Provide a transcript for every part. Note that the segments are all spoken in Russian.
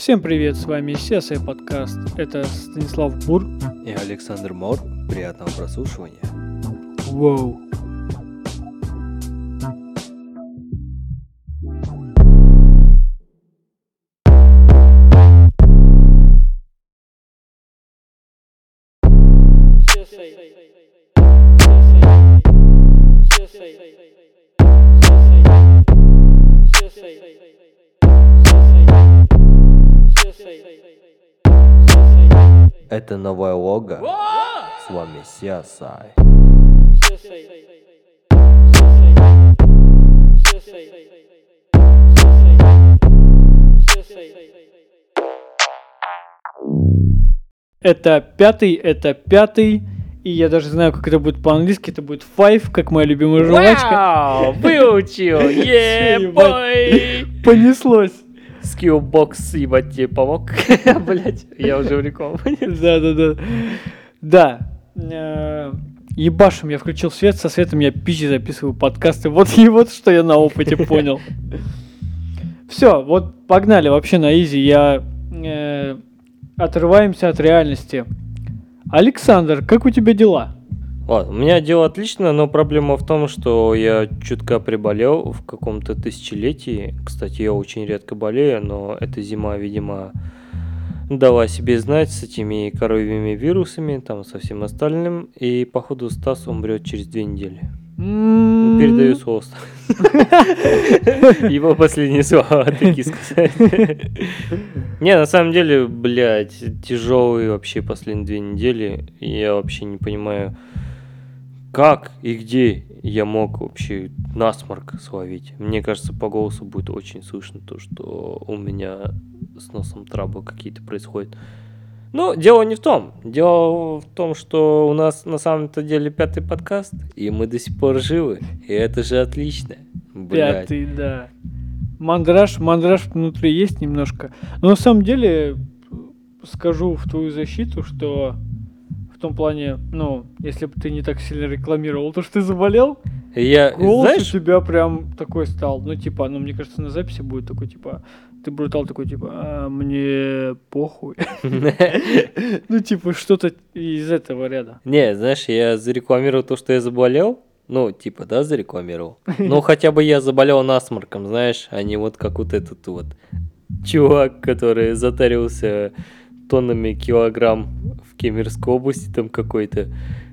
Всем привет, с вами CSI подкаст. Это Станислав Бур. И Александр Мор. Приятного прослушивания. Воу. Это новая лого. С вами Сиасай. Это пятый, это пятый. И я даже знаю, как это будет по-английски. Это будет five, как моя любимая жвачка. Вау, выучил. Понеслось. Скиллбокс, ебать, тебе помог. Блять, я уже в рекламу. Да, да, да. Да. Э, Ебашим, я включил свет, со светом я пизже записываю подкасты. Вот и вот что я на опыте понял. Все, вот погнали вообще на изи. Я э, отрываемся от реальности. Александр, как у тебя дела? Ладно, у меня дела отлично, но проблема в том, что я чутка приболел в каком-то тысячелетии. Кстати, я очень редко болею, но эта зима, видимо, дала себе знать с этими коровьими вирусами, там, со всем остальным. И, походу, Стас умрет через две недели. М, Передаю слово. Его последние слова такие сказать. Не, на самом деле, блядь, тяжелые вообще последние две недели. Я вообще не понимаю, как и где я мог вообще насморк словить. Мне кажется, по голосу будет очень слышно то, что у меня с носом трабы какие-то происходят. Но дело не в том. Дело в том, что у нас на самом-то деле пятый подкаст, и мы до сих пор живы. И это же отлично. Блядь. Пятый, да. Мандраж, мандраж внутри есть немножко. Но на самом деле, скажу в твою защиту, что том плане, ну, если бы ты не так сильно рекламировал то, что ты заболел, Я, голос знаешь, у тебя прям такой стал. Ну, типа, ну, мне кажется, на записи будет такой, типа, ты брутал такой, типа, а, мне похуй. Ну, типа, что-то из этого ряда. Не, знаешь, я зарекламировал то, что я заболел. Ну, типа, да, зарекламировал. Ну, хотя бы я заболел насморком, знаешь, а не вот как вот этот вот чувак, который затарился тоннами килограмм в Кемеровской области там какой-то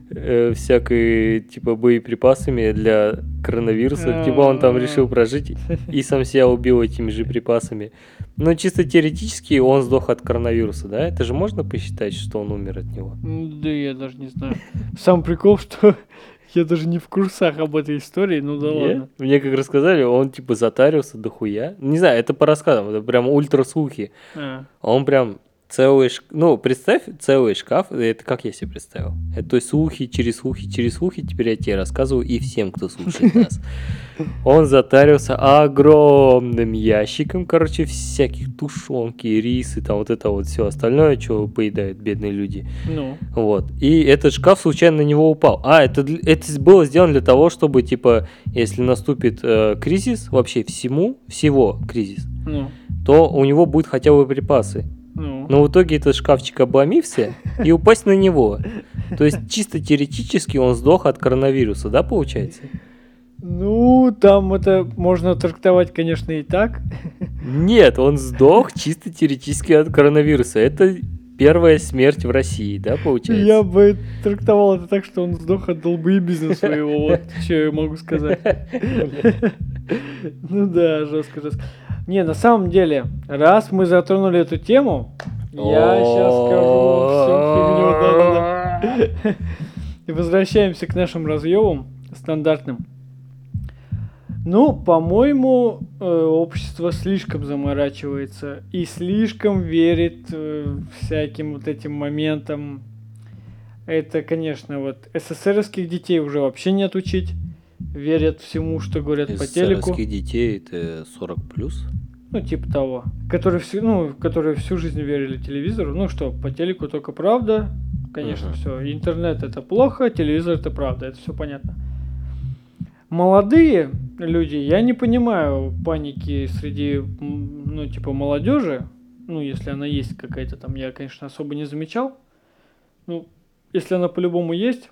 э, всякой, типа, боеприпасами для коронавируса. Типа он там решил прожить и сам себя убил этими же припасами. Но чисто теоретически он сдох от коронавируса, да? Это же можно посчитать, что он умер от него? Да я даже не знаю. Сам прикол, что я даже не в курсах об этой истории, ну да Не? ладно. Мне как рассказали, он типа затарился дохуя. Не знаю, это по рассказам, это прям ультра слухи. А, Он прям целый шкаф, ну, представь, целый шкаф, это как я себе представил. Это то есть слухи через слухи через слухи, теперь я тебе рассказываю и всем, кто слушает нас. Он затарился огромным ящиком, короче, всяких тушенки, рисы, там вот это вот все остальное, что поедают бедные люди. Ну, Вот. И этот шкаф случайно на него упал. А, это, это было сделано для того, чтобы, типа, если наступит э, кризис, вообще всему, всего кризис, ну, то у него будет хотя бы припасы. Но в итоге этот шкафчик обломился и упасть на него. То есть чисто теоретически он сдох от коронавируса, да, получается? Ну, там это можно трактовать, конечно, и так. Нет, он сдох чисто теоретически от коронавируса. Это первая смерть в России, да, получается? Я бы трактовал это так, что он сдох от долбоебизма своего. Вот что я могу сказать. Ну да, жестко, жестко. Не, на самом деле, раз мы затронули эту тему, я сейчас скажу всю фигню. И возвращаемся к нашим разъемам стандартным. Ну, по-моему, э, общество слишком заморачивается и слишком верит э, всяким вот этим моментам. Это, конечно, вот СССРских детей уже вообще не отучить. Верят всему, что говорят по телеку. СССРских детей это 40 плюс. Ну, типа того. Которые всю, ну, которые всю жизнь верили телевизору. Ну что, по телеку только правда. Конечно, Мгм. все. Интернет это плохо, телевизор это правда. Это все понятно. Молодые люди, я не понимаю паники среди, ну, типа, молодежи. ну, если она есть какая-то там, я, конечно, особо не замечал. Ну, если она по-любому есть,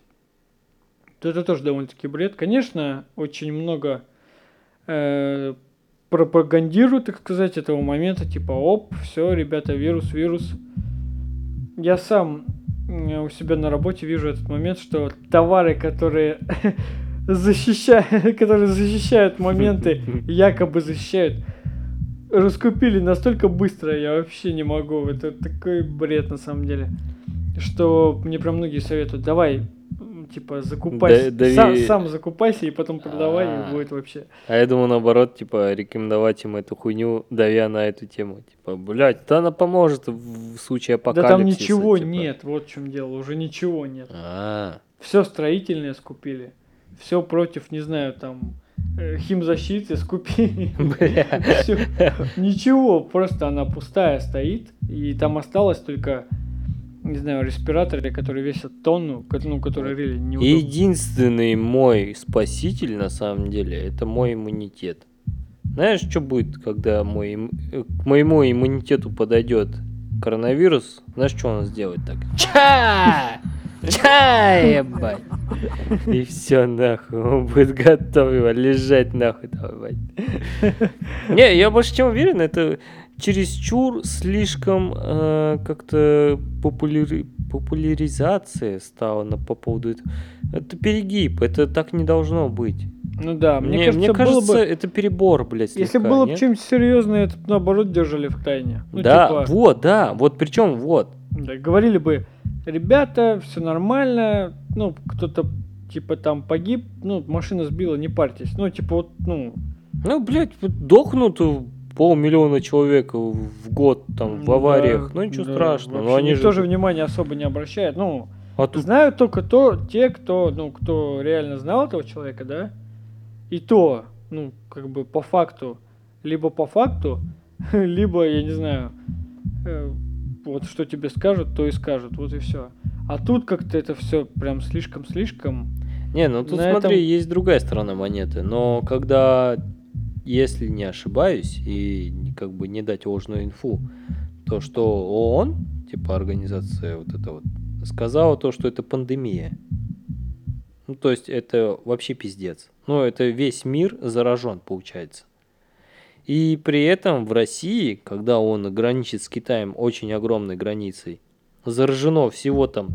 то это тоже довольно-таки бред. Конечно, очень много э, пропагандируют, так сказать, этого момента, типа, оп, все, ребята, вирус, вирус. Я сам м, у себя на работе вижу этот момент, что товары, которые защищают, которые защищают моменты, якобы защищают, раскупили настолько быстро, я вообще не могу. Это такой бред на самом деле. Что мне прям многие советуют, давай, типа, закупайся, Да- сам, сам закупайся и потом продавай, А. и будет вообще. А я думаю, наоборот, типа, рекомендовать им эту хуйню, давя на эту тему. Типа, блядь, да она поможет в случае Да апокалипсиса. там ничего типа. нет, вот в чем дело, уже ничего нет. А, Все строительное скупили, все против, не знаю, там, э, химзащиты скупили. Ничего, просто она пустая стоит, и там осталось только, не знаю, респираторы, которые весят тонну, ну, которые реально неудобно. Единственный мой спаситель, на самом деле, это мой иммунитет. Знаешь, что будет, когда мой, э, к моему иммунитету подойдет коронавирус? Знаешь, что он сделает так? Ча! Ча, ебать! И все, нахуй, он будет готов его лежать нахуй ебать. Не, я больше чем уверен, это чересчур слишком э, как-то популяри- популяризация стала на, по поводу этого. Это перегиб, это так не должно быть. Ну да, мне, Не, кажется, мне кажется, бы, это перебор, блядь, если слегка, было бы чем-то серьезное, это наоборот держали в тайне. Ну, да, типа, вот, да, вот причем вот. да, говорили бы, ребята, все нормально, ну, кто-то типа там погиб, ну, машина сбила, не парьтесь. Ну, типа вот, ну, Ну, блядь, вот дохнут полмиллиона человек в год там в да, авариях. Ну ничего да, страшного. Ну они же. же внимания особо не обращает. Ну, А тут Знают только то, те, кто, ну, кто реально знал этого человека, да, и то, ну, как бы по факту, либо по факту, либо, я не знаю, э, вот что тебе скажут, то и скажут, вот и все. А тут как-то это все прям слишком-слишком. Не, ну тут На смотри, этом- есть другая сторона монеты. Но когда, если не ошибаюсь, и как бы не дать ложную инфу, то что ООН, типа организация вот эта вот, сказала то, что это пандемия. Ну, то есть это вообще пиздец. Ну, это весь мир заражен, получается. И при этом в России, когда он граничит с Китаем очень огромной границей, заражено всего там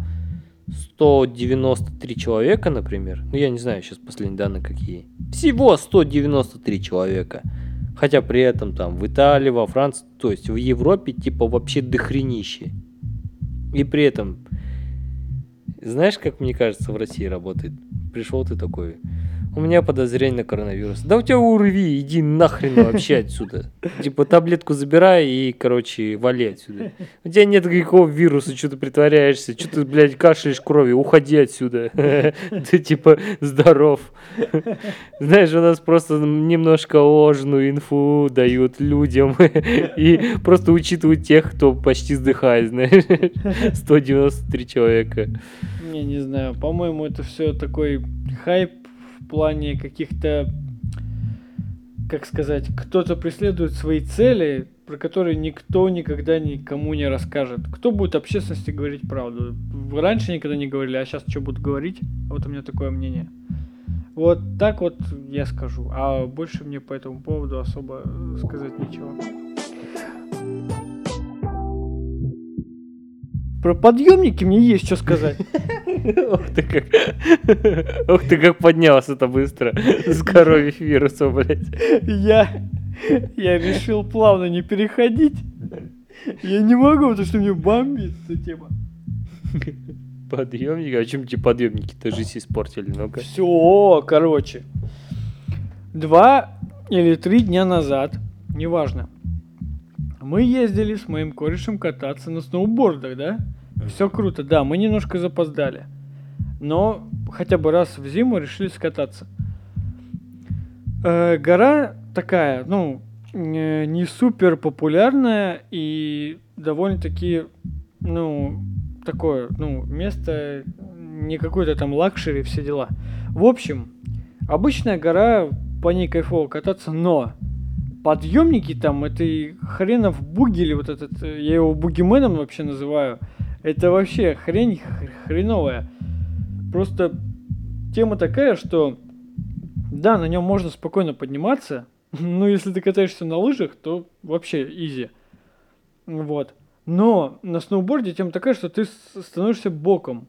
193 человека, например. Ну, я не знаю сейчас последние данные какие. Всего 193 человека. Хотя при этом там в Италии, во Франции, то есть в Европе типа вообще дохренище. И при этом, знаешь, как мне кажется, в России работает? Пришел ты такой, у меня подозрение на коронавирус. Да у тебя урви, иди нахрен вообще отсюда. Типа таблетку забирай и, короче, вали отсюда. У тебя нет никакого вируса, что ты притворяешься, что ты, блядь, кашляешь кровью, уходи отсюда. Ты типа здоров. Знаешь, у нас просто немножко ложную инфу дают людям и просто учитывают тех, кто почти сдыхает, знаешь. 193 человека. Не, не знаю, по-моему, это все такой хайп в плане каких-то, как сказать, кто-то преследует свои цели, про которые никто никогда никому не расскажет. Кто будет общественности говорить правду? Раньше никогда не говорили, а сейчас что будут говорить? Вот у меня такое мнение. Вот так вот я скажу. А больше мне по этому поводу особо э, сказать нечего. Про подъемники мне есть что сказать. Ох ты как... Ох ты как поднялся-то быстро с коровьих вирусов, блядь. Я, я решил плавно не переходить. Я не могу, потому что мне бомбит эта тема. Подъемники? А чем тебе подъемники-то жизнь испортили? Ну-ка. Все, короче. Два или три дня назад, неважно, мы ездили с моим корешем кататься на сноубордах, да? Все круто, да, мы немножко запоздали. Но хотя бы раз в зиму решили скататься. Э, гора такая, ну, не супер популярная и довольно-таки, ну, такое, ну, место не какой-то там лакшери, все дела. В общем, обычная гора, по ней кайфово кататься, но подъемники там, это хренов бугель, вот этот, э, я его бугименом вообще называю. Это вообще хрень хреновая. Просто тема такая, что да, на нем можно спокойно подниматься, но если ты катаешься на лыжах, то вообще изи. Вот. Но на сноуборде тема такая, что ты становишься боком.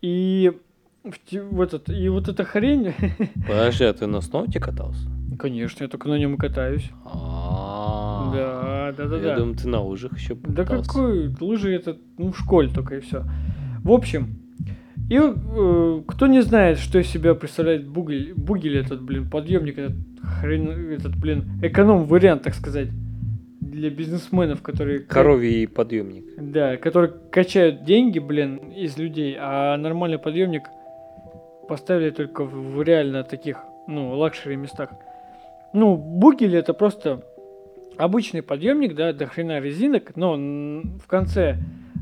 И в, в этот, и вот эта хрень, Подожди, а ты на сноуте катался? Конечно, я только на нем и катаюсь. А. Да, да, да, Я да. думаю, ты на лыжах еще Да какой лыжи это, ну, в школе только и все. В общем, и э, кто не знает, что из себя представляет бугель, бугель этот, блин, подъемник, этот хрен, этот, блин, эконом-вариант, так сказать, для бизнесменов, которые... Коровий подъемник. Да, которые качают деньги, блин, из людей, а нормальный подъемник поставили только в, в реально таких, ну, лакшери местах. Ну, бугель это просто обычный подъемник, да, до хрена резинок, но в конце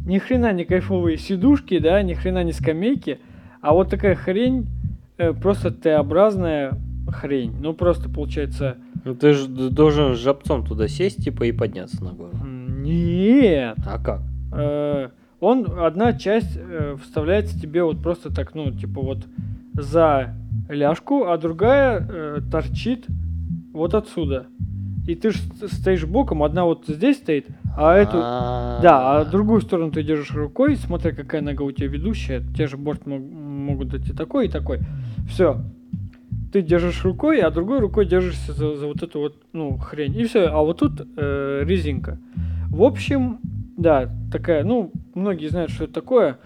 ни хрена не кайфовые сидушки, да, ни хрена не скамейки, а вот такая хрень, э, просто Т-образная хрень. Ну, просто получается... Ну ты же должен с жабцом туда сесть, типа, и подняться на гору. Нет, А как? э, он одна часть э, вставляется тебе вот просто так, ну, типа вот за ляжку, а другая э, торчит вот отсюда. И ты ж стоишь боком, одна вот здесь стоит, а эту... Да, а другую сторону ты держишь рукой, смотря какая нога у тебя ведущая, те же борт мог- могут дать и такой, и такой. Все. Ты держишь рукой, а другой рукой держишься за, за вот эту вот, ну, хрень. И все. А вот тут э, резинка. В общем, да, такая, ну, многие знают, что это такое.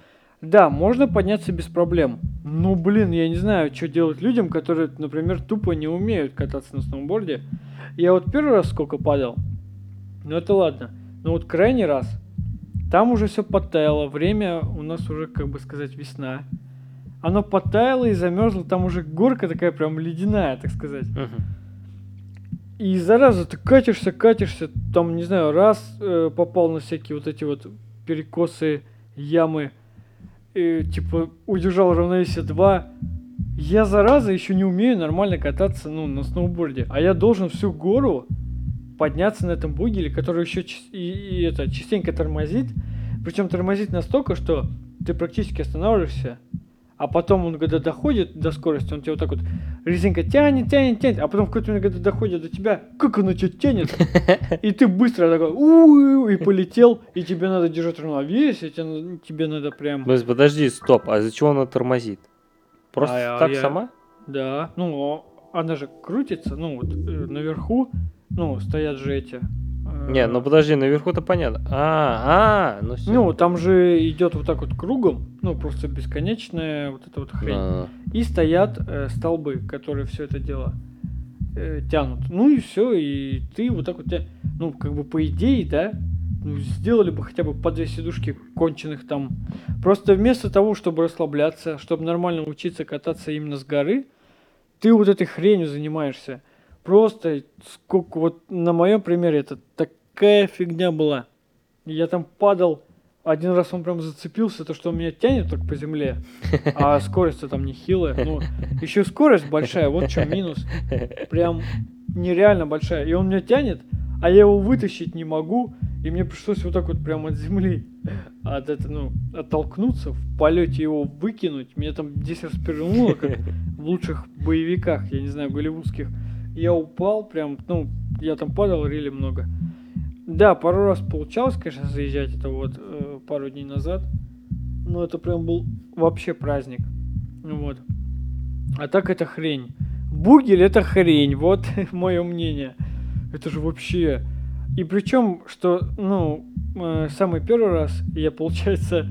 Да, можно подняться без проблем. Ну, блин, я не знаю, что делать людям, которые, например, тупо не умеют кататься на сноуборде. Я вот первый раз сколько падал, ну это ладно. Но вот крайний раз, там уже все подтаяло, время у нас уже, как бы сказать, весна. Оно подтаяло и замерзло, там уже горка такая прям ледяная, так сказать. И зараза, ты катишься, катишься, там, не знаю, раз э, попал на всякие вот эти вот перекосы, ямы, э, типа удержал равновесие 2. Я, зараза, еще не умею нормально кататься, ну, на сноуборде. А я должен всю гору подняться на этом бугеле, который еще и, и это, частенько тормозит. Причем тормозит настолько, что ты практически останавливаешься, а потом он когда доходит до скорости, он тебя вот так вот резинка тянет, тянет, тянет, а потом в какой-то момент, когда доходит до тебя, как оно тебя тянет, и ты быстро такой, у и полетел, и тебе надо держать равновесие, тебе, тебе надо прям, Подожди, Подожди, стоп, а из-за чего она тормозит? Просто А, а так я- сама? да, ну, она же крутится, ну, вот э, наверху, ну, стоят же эти. Не, ну подожди, наверху-то понятно. А, а, ну все. Ну, там же идет вот так вот кругом, ну, просто бесконечная вот эта вот хрень. И стоят э, столбы, которые все это дело э, тянут. Ну и все, и ты вот так вот, тя- ну, как бы по идее, да, ну, сделали бы хотя бы по две сидушки конченых там. Просто вместо того, чтобы расслабляться, чтобы нормально учиться кататься именно с горы, ты вот этой хренью занимаешься. Просто сколько вот на моем примере это такая фигня была. Я там падал, один раз он прям зацепился, то что он меня тянет только по земле, а скорость-то там не хилая. Ну, еще скорость большая, вот чем минус. Прям нереально большая. И он меня тянет, а я его вытащить не могу. И мне пришлось вот так вот прям от земли от это, ну, оттолкнуться, в полете его выкинуть. Меня там 10 раз перевернуло, как в лучших боевиках, я не знаю, голливудских. Я упал прям, ну, я там падал рели много. Да, пару раз получалось, конечно, заезжать, это вот э, пару дней назад. Но это прям был вообще праздник. Вот. А так это хрень. Бугель это хрень, вот мое мнение. Это же вообще... И причем, что, ну, э, самый первый раз я, получается,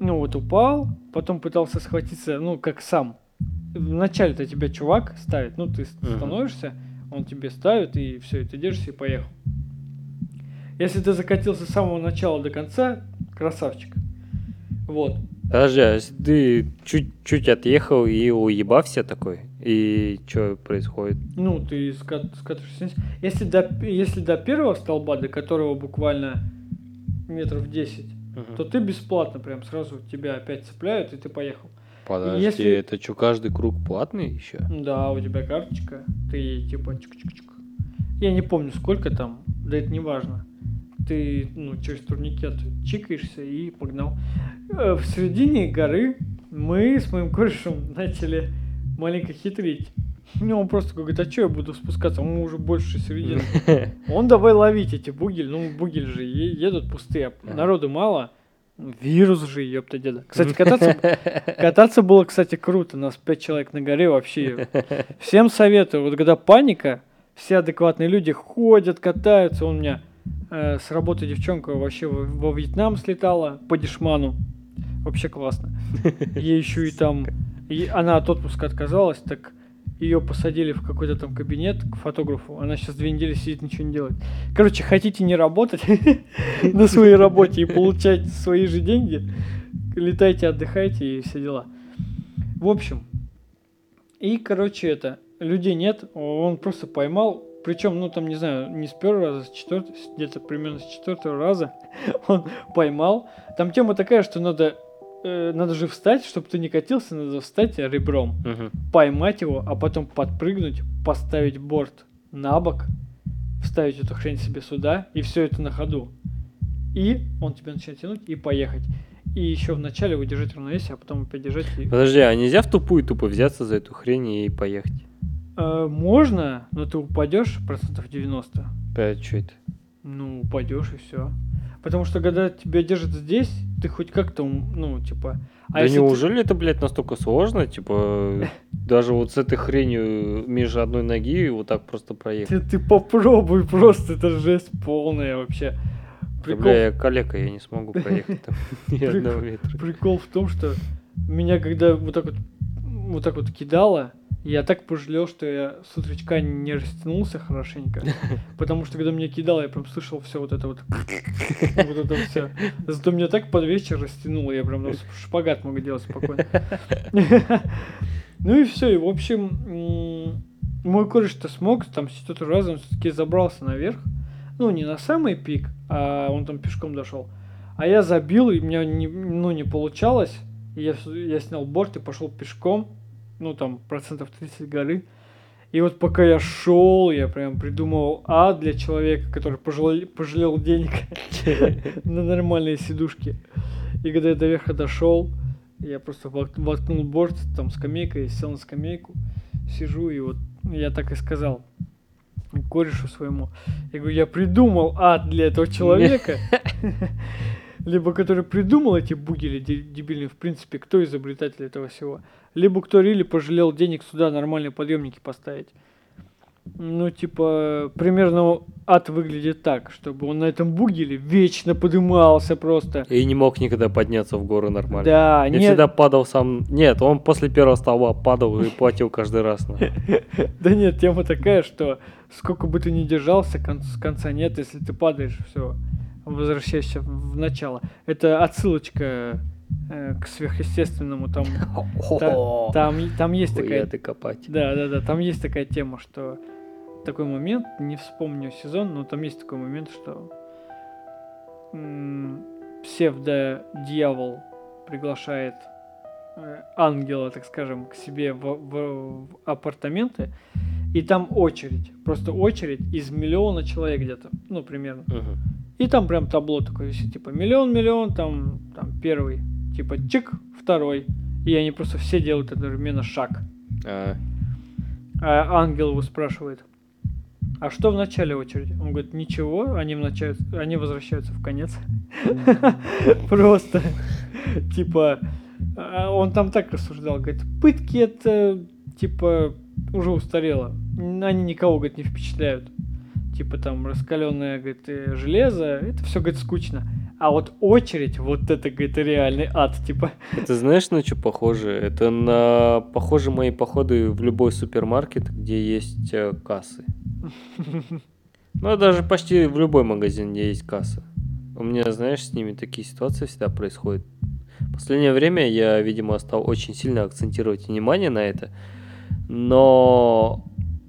ну вот упал, потом пытался схватиться, ну, как сам. Вначале-то тебя чувак ставит, ну, ты Мгм. становишься, он тебе ставит, и все, и ты держишься и поехал. Если ты закатился с самого начала до конца, красавчик. Вот. Подожди, а если ты чуть-чуть отъехал и уебався такой, и что происходит? Ну, ты скат- скатываешься. Если до, если до первого столба, до которого буквально метров 10, Мгм. то ты бесплатно прям сразу тебя опять цепляют, и ты поехал. Подожди, если- это что, каждый круг платный еще? Да, у тебя карточка, ты типа чик-чик-чик. Я не помню, сколько там, да это не важно. Ты, ну, через турникет чикаешься и погнал. Э, В середине горы мы с моим корешем начали маленько хитрить. Ну, он просто говорит, а что я буду спускаться? Мы уже больше середины. Он давай ловить эти бугель. Ну, бугель же едут пустые. Ага. Народу мало. Вирус же, ёпта деда. Кстати, кататься, кататься было, кстати, круто. Нас пять человек на горе вообще. Всем советую. Вот когда паника, все адекватные люди ходят, катаются. Он у меня э, с работы девчонка вообще во, во Вьетнам слетала по дешману. Вообще классно. Ей еще и там... и она от отпуска отказалась, так ее посадили в какой-то там кабинет к фотографу. Она сейчас две недели сидит, ничего не делает. Короче, хотите не работать на своей работе и получать свои же деньги, летайте, отдыхайте и все дела. В общем, и, короче, это, людей нет, он просто поймал, причем, ну, там, не знаю, не с первого раза, с четвертого, где-то примерно с четвертого раза он поймал. Там тема такая, что надо, э, надо же встать, чтобы ты не катился, надо встать ребром Мгм. поймать его, а потом подпрыгнуть, поставить борт на бок, вставить эту хрень себе сюда, и все это на ходу. И он тебя начинает тянуть и поехать. И еще вначале удержать равновесие, а потом опять держать. и- Подожди, а нельзя в тупую тупо взяться за эту хрень и поехать? Э, можно, но ты упадешь процентов 90. Опять что это? Ну, упадешь и все. Потому что когда тебя держат здесь, ты хоть как-то, ну, типа... А да если ты- неужели это, блядь, настолько сложно? Типа, даже вот с этой хренью между одной ноги вот так просто проехать. Ты, ты попробуй просто, это жесть полная вообще. Да, Прикол, бля, я калека, я не смогу проехать там ни одного метра. прикол в том, что меня когда вот так вот, вот так вот кидало, я так пожалел, что я с утречка не растянулся хорошенько. Потому что когда меня кидало, я прям слышал все вот это вот. Вот это все. Зато меня так под вечер растянуло, я прям шпагат мог делать спокойно. Ну и все, и в общем, мой кореш-то смог, там с четвертого раза он все-таки забрался наверх. Ну, не на самый пик, а он там пешком дошел. А я забил, и у меня не, ну, не получалось. И я, я снял борт и пошел пешком. Ну, там, процентов 30 горы. И вот пока я шел, я прям придумал А для человека, который пожалел, пожалел денег на нормальные сидушки. И когда я до верха дошел, я просто воткнул борт, там скамейка, сел на скамейку, сижу, и вот я так и сказал корешу своему. Я говорю, я придумал ад для этого человека. Либо который придумал эти бугели де- дебильные, в принципе, кто изобретатель этого всего. Либо кто рили пожалел денег сюда нормальные подъемники поставить. Ну, типа, примерно ад выглядит так, чтобы он на этом бугеле вечно подымался просто. И не мог никогда подняться в гору нормально. Да, Я нет, всегда падал сам. Нет, он после первого столба падал и платил каждый раз. да нет, тема такая, что сколько бы ты ни держался, кон- конца нет, если ты падаешь, все, возвращаешься в начало. Это отсылочка э, к сверхъестественному, там, та- там, там есть такая ты копать. Да, да, да, там есть такая тема, что такой момент, не вспомню сезон, но там есть такой момент, что псевдо-дьявол приглашает э, ангела, так скажем, к себе в, в- в апартаменты, и там очередь, просто очередь из миллиона человек где-то, ну, примерно. Мгм. И там прям табло такое висит, типа миллион-миллион, там, там первый, типа чик, второй. И они просто все делают одновременно шаг. А, А ангел его спрашивает, а что в начале очереди? Он говорит, ничего, они, в начале, они возвращаются в конец. Просто, типа, а он там так рассуждал, говорит, пытки это, типа, уже устарело. Они никого, говорит, не впечатляют. Типа там раскаленное, говорит, э, железо, это все, говорит, скучно. А вот очередь, вот это, говорит, реальный ад, типа. Это знаешь, на что похоже? Это на похожи мои походы в любой супермаркет, где есть э, кассы. Ну, даже почти в любой магазин, где есть касса. У меня, знаешь, с ними такие ситуации всегда происходят. В последнее время я, видимо, стал очень сильно акцентировать внимание на это. Но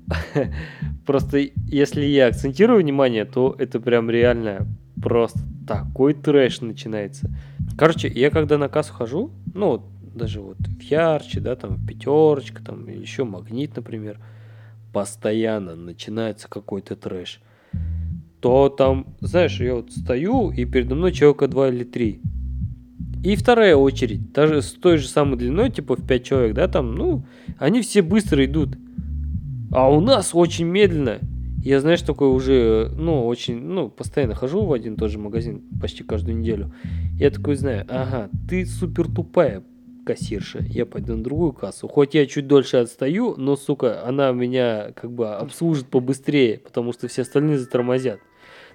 просто если я акцентирую внимание, то это прям реально просто такой трэш начинается. Короче, я когда на кассу хожу, ну, даже вот в ярче, да, там в пятерочка, там еще магнит, например, постоянно начинается какой-то трэш. То там, знаешь, я вот стою, и передо мной человека два или три. И вторая очередь, даже с той же самой длиной, типа в 5 человек, да, там, ну, они все быстро идут. А у нас очень медленно. Я, знаешь, такой уже, ну, очень, ну, постоянно хожу в один и тот же магазин почти каждую неделю. Я такой знаю, ага, ты супер тупая кассирша, я пойду на другую кассу. Хоть я чуть дольше отстаю, но, сука, она меня как бы обслужит побыстрее, потому что все остальные затормозят.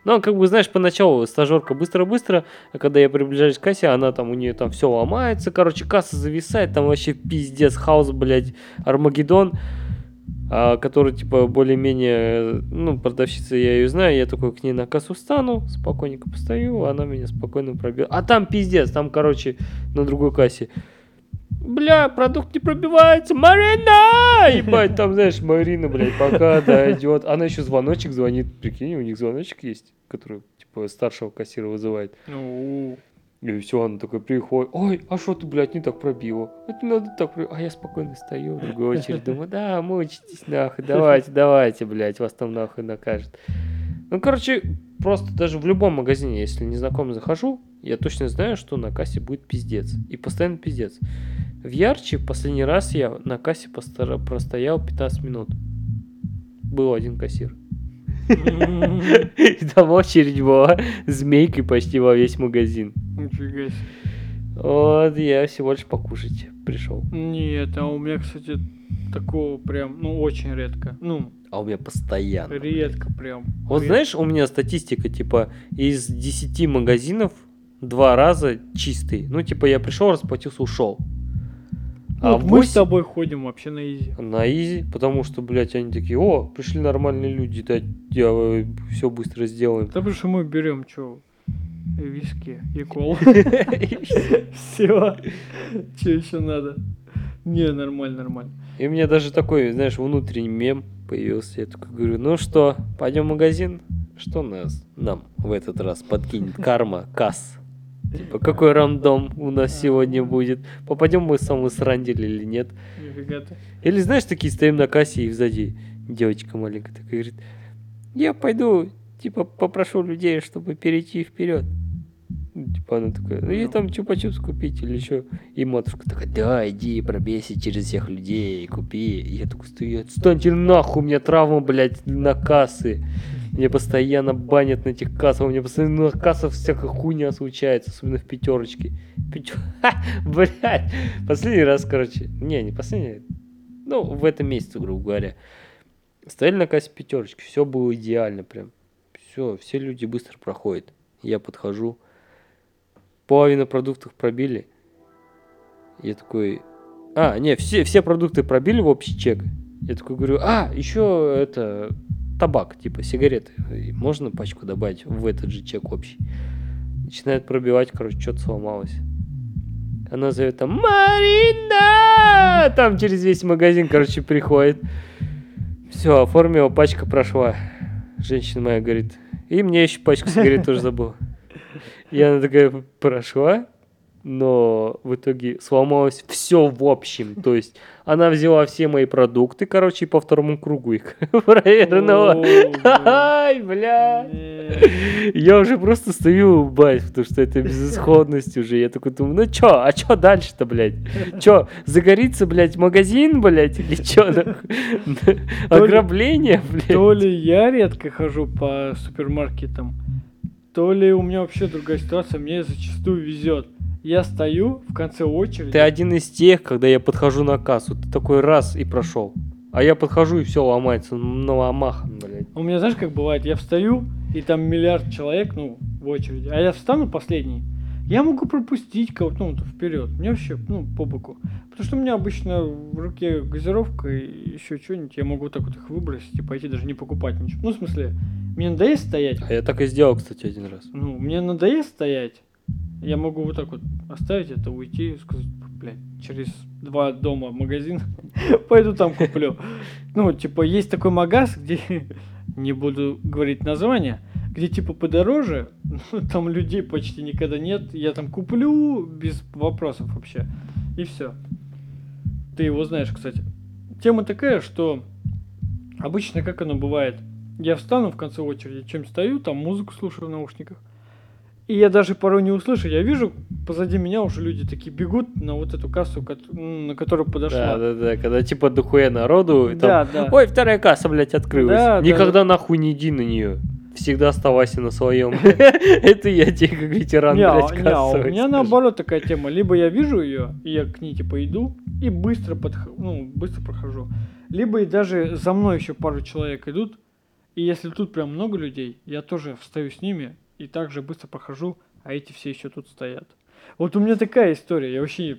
Ну, как бы, знаешь, поначалу стажерка быстро-быстро, а когда я приближаюсь к кассе, она там, у нее там все ломается, короче, касса зависает, там вообще пиздец, хаос, блядь, Армагеддон, а, который, типа, более-менее, ну, продавщица, я ее знаю, я такой к ней на кассу встану, спокойненько постою, она меня спокойно пробьет. А там пиздец, там, короче, на другой кассе, Бля, продукт не пробивается, Марина! Ебать, там, знаешь, Марина, блядь, пока дойдет. Она еще звоночек звонит, прикинь, у них звоночек есть, который, типа, старшего кассира вызывает. Ну, И все, она такой приходит, ой, а что ты, блядь, не так пробила? Это надо так. А я спокойно стою в другой очередь, думаю, да, мучитесь нахуй, давайте, давайте, блядь, вас там нахуй накажет. Ну, короче, просто даже в любом магазине, если незнакомый захожу, я точно знаю, что на кассе будет пиздец. И постоянно пиздец. В Ярче последний раз я на кассе простоял 15 минут. Был один кассир. И там очередь была змейкой почти во весь магазин. Нифига себе. Вот я всего лишь покушать пришел. Нет, а у меня, кстати, такого прям, ну, очень редко. Ну, А у меня постоянно. редко прям. Вот Редко. знаешь, у меня статистика, типа, из 10 магазинов два раза чистый. Ну, типа, я пришел, расплатился, ушел. А вот мы с тобой ходим вообще на изи. На изи, потому что, блядь, они такие, о, пришли нормальные люди, да, я все быстро сделаем. Потому что мы берем что? Виски и колу. Все. Что еще надо? Не, нормально, нормально. И у меня даже такой, знаешь, внутренний мем появился. Я такой говорю, ну что, пойдем в магазин? Что нас, нам в этот раз подкинет карма, касс? Типа, какой рандом у нас сегодня будет? Попадем мы самый срандили или нет? Или знаешь, такие стоим на кассе и сзади девочка маленькая такая говорит, я пойду, типа, попрошу людей, чтобы перейти вперед. Ну, Типа она такая, ну я там чупа-чупс купить или еще. И матушка такая, да, иди, пробейся через всех людей и купи. И я такой стою, отстаньте нахуй, у меня травма, блядь, на кассы. Мне постоянно банят на этих кассах, у меня постоянно на кассах всякая хуйня случается, особенно в пятерочке. Пятё- Ха, Блядь, последний раз, короче, не, не последний, ну, в этом месяце, грубо говоря, стояли на кассе пятерочки, все было идеально прям. Все, все люди быстро проходят. Я подхожу, половину продуктов пробили. Я такой, а, не, все, все продукты пробили в общий чек. Я такой говорю, а, еще это, табак, типа сигареты. И Можно пачку добавить в этот же чек общий? Начинает пробивать, короче, что-то сломалось. Она зовет там Марина! Там через весь магазин, короче, приходит. Все, оформила, пачка прошла. Женщина моя говорит, и мне еще пачку сигарет тоже забыл. И она такая прошла, но в итоге сломалось все в общем. То есть она взяла все мои продукты, короче, и по второму кругу их провернула. Ай, бля. Я уже просто стою, бать, потому что это безысходность уже. Я такой думаю, ну чё, а чё дальше-то, блядь? Чё, загорится, блядь, магазин, блядь, или чё? Ограбление, блядь. То ли я редко хожу по супермаркетам, то ли у меня вообще другая ситуация, мне зачастую везет. Я стою в конце очереди. Ты один из тех, когда я подхожу на кассу, ты такой раз и прошел. А я подхожу и все ломается, новомахан, блядь. У меня, знаешь, как бывает, я встаю, и там миллиард человек, ну, в очереди, а я встану последний, я могу пропустить кого-то, ну, вперед. Мне вообще, ну, по боку. Потому что у меня обычно в руке газировка и еще что-нибудь, я могу вот так вот их выбросить и пойти даже не покупать ничего. Ну, в смысле, мне надоест стоять, А я так и сделал, кстати, один раз. ну, мне надоест стоять, я могу вот так вот оставить это, уйти и сказать, блядь, через два дома магазин, пойду там куплю. Ну, типа, есть такой магаз, где, не буду говорить название, где типа подороже, там людей почти никогда нет, я там куплю без вопросов вообще, и все. Ты его знаешь, кстати. Тема такая, что Обычно как оно бывает? Я встану в конце очереди, чем стою, там музыку слушаю в наушниках. И я даже порой не услышу, я вижу, позади меня уже люди такие бегут на вот эту кассу, на которую подошла. Да, да, да, когда типа дохуя народу, и там, Да, да. ой, вторая касса, блядь, открылась. Да, да, Никогда нахуй не иди на нее. Всегда оставайся на своем. Это я тебе как ветеран, блядь, а у кассовый меня наоборот такая тема. Либо я вижу ее, и я к ней типа иду, и быстро ну, быстро прохожу. Либо и даже за мной еще пару человек идут, и если тут прям много людей, я тоже встаю с ними и также быстро прохожу, а эти все еще тут стоят. Вот у меня такая история, я вообще...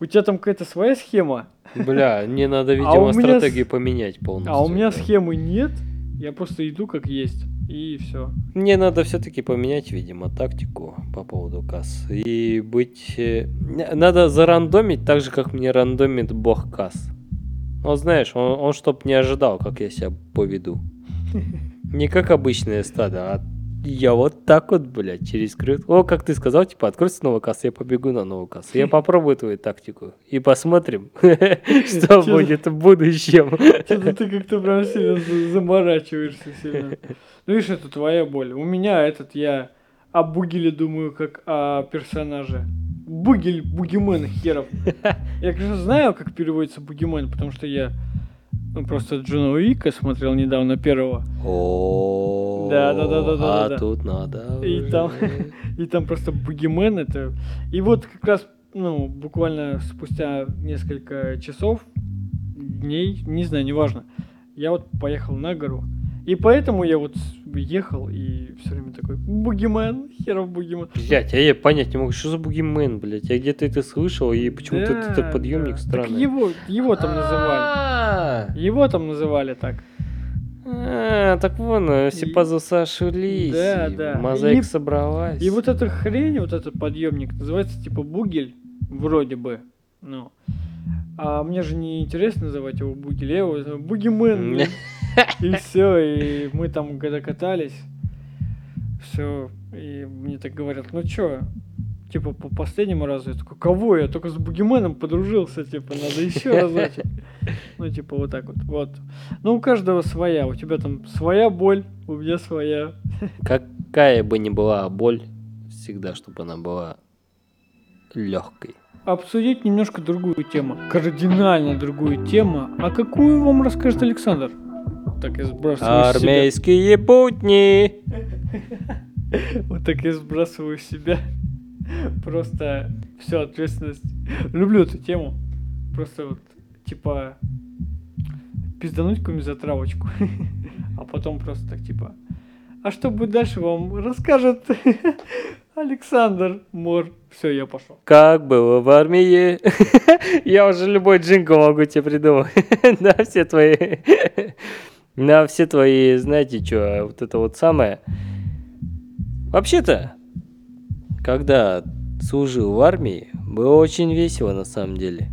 У тебя там какая-то своя схема, Бля, мне надо, А видимо, у меня с- стратегию поменять полностью. а у меня да. схемы нет, я просто иду как есть, и все. Мне надо все-таки поменять, видимо, тактику по поводу касс. И быть... э, Надо зарандомить так же, как мне рандомит бог касс. Ну, знаешь, он, он чтоб не ожидал, как я себя поведу. Не как обычное стадо, а я вот так вот, блядь, через крют. О, как ты сказал, типа, откройся новая касса, я побегу на новую кассу. Я попробую твою тактику и посмотрим, что будет в будущем. Что-то ты как-то прям сильно за- заморачиваешься сильно. Ну, видишь, это твоя боль. У меня этот, я о Бугеле думаю, как о персонаже. Бугель, бугимен херов. Я, конечно, знаю, как переводится бугимен, потому что я ну, просто Джона Уика смотрел недавно первого. О, Да, да, да, да, да, А да. тут надо. И уже. там, и там просто бугимен это... И вот как раз, ну, буквально спустя несколько часов, дней, не знаю, неважно, я вот поехал на гору. И поэтому я вот ехал и все время такой, бугимен, херов бугимен. Блять, а я понять не могу, что за бугимен, блять. Я где-то это слышал, и почему-то Да, этот подъемник да. странный. Так его, его там называли. А, Его там называли так. а, так вон, э, все пазлы сошлись, Да, да. мозаика И- собралась. И вот эта хрень, вот этот подъемник, называется типа бугель, вроде бы. Ну. А мне же не интересно называть его бугель, я его называю бугимен. И все, и мы там когда катались, все, и мне так говорят, ну чё, типа по последнему разу, я такой, кого я только с бугименом подружился, типа, надо еще разочек. Ну, типа, вот так вот, вот. Ну, у каждого своя, у тебя там своя боль, у меня своя. Какая бы ни была боль, всегда, чтобы она была легкой. обсудить немножко другую тему. Кардинально другую тему. А какую вам расскажет Александр? Так я сбрасываю с себя. Армейские будни. Вот так я сбрасываю себя. Просто всю ответственность. Люблю эту тему. Просто вот, типа, пиздануть какую-нибудь затравочку. А потом просто так, типа, а что будет дальше, вам расскажет Александр Мор. Все, я пошел. Как было в армии. Я уже любой джингл могу тебе придумать. На все твои... На все твои, знаете что, вот это вот самое. Вообще-то, когда служил в армии, было очень весело на самом деле.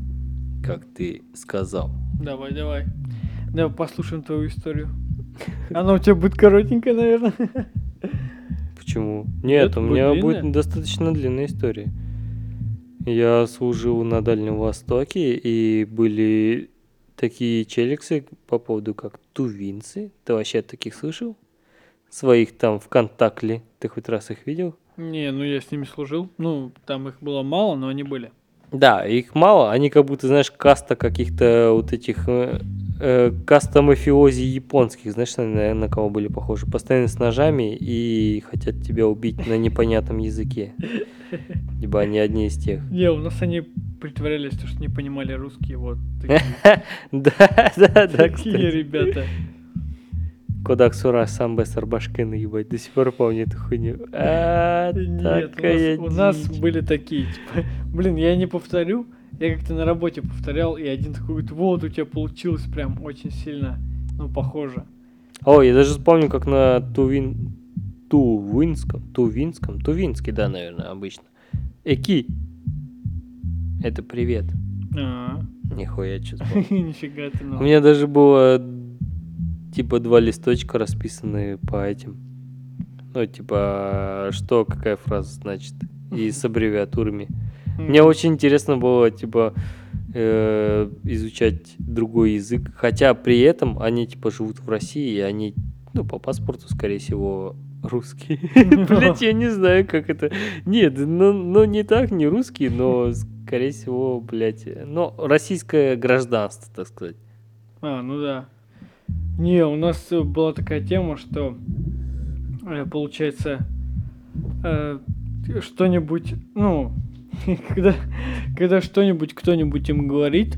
Как ты сказал. Давай, давай. Давай послушаем твою историю. Она у тебя будет коротенькая, наверное. Почему? Нет, Нет, у будет меня длинная? будет достаточно длинная история. Я служил на Дальнем Востоке, и были такие челиксы по поводу как тувинцы. Ты вообще таких слышал? Своих там ВКонтакте. Ты хоть раз их видел? Не, ну я с ними служил. Ну, там их было мало, но они были. Да, их мало, они как будто, знаешь, каста каких-то вот этих э, каста мафиози японских, знаешь, на, на кого были похожи, постоянно с ножами и хотят тебя убить на непонятном языке. Либо они одни из тех. Не, у нас они притворялись, то, что не понимали русский. Вот такие, Да, да, да, такие ребята. Кодак Сура сам без Арбашкена, ебать, до сих пор помню эту хуйню. А, Нет, у нас, у нас были такие, типа, блин, я не повторю, я как-то на работе повторял, и один такой говорит, вот у тебя получилось прям очень сильно, ну, похоже. Ой, я даже помню, как на Тувин... Тувинском, Тувинском, Тувинский, да, наверное, обычно. Эки. Это привет. А, Нихуя, что Нифига ты, У ну. меня даже было типа два листочка расписанные по этим. Ну, типа, что, какая фраза значит. И с аббревиатурами. Мне очень интересно было, типа, э, изучать другой язык. Хотя при этом они типа живут в России, и они, ну, по паспорту, скорее всего, русские. Блять, я не знаю, как это. Нет, ну, ну не так, не русские, но, скорее всего, блядь, ну, российское гражданство, так сказать. А, ну да. Не, у нас э, была такая тема, что э, получается что-нибудь, ну, когда, когда что-нибудь кто-нибудь им говорит,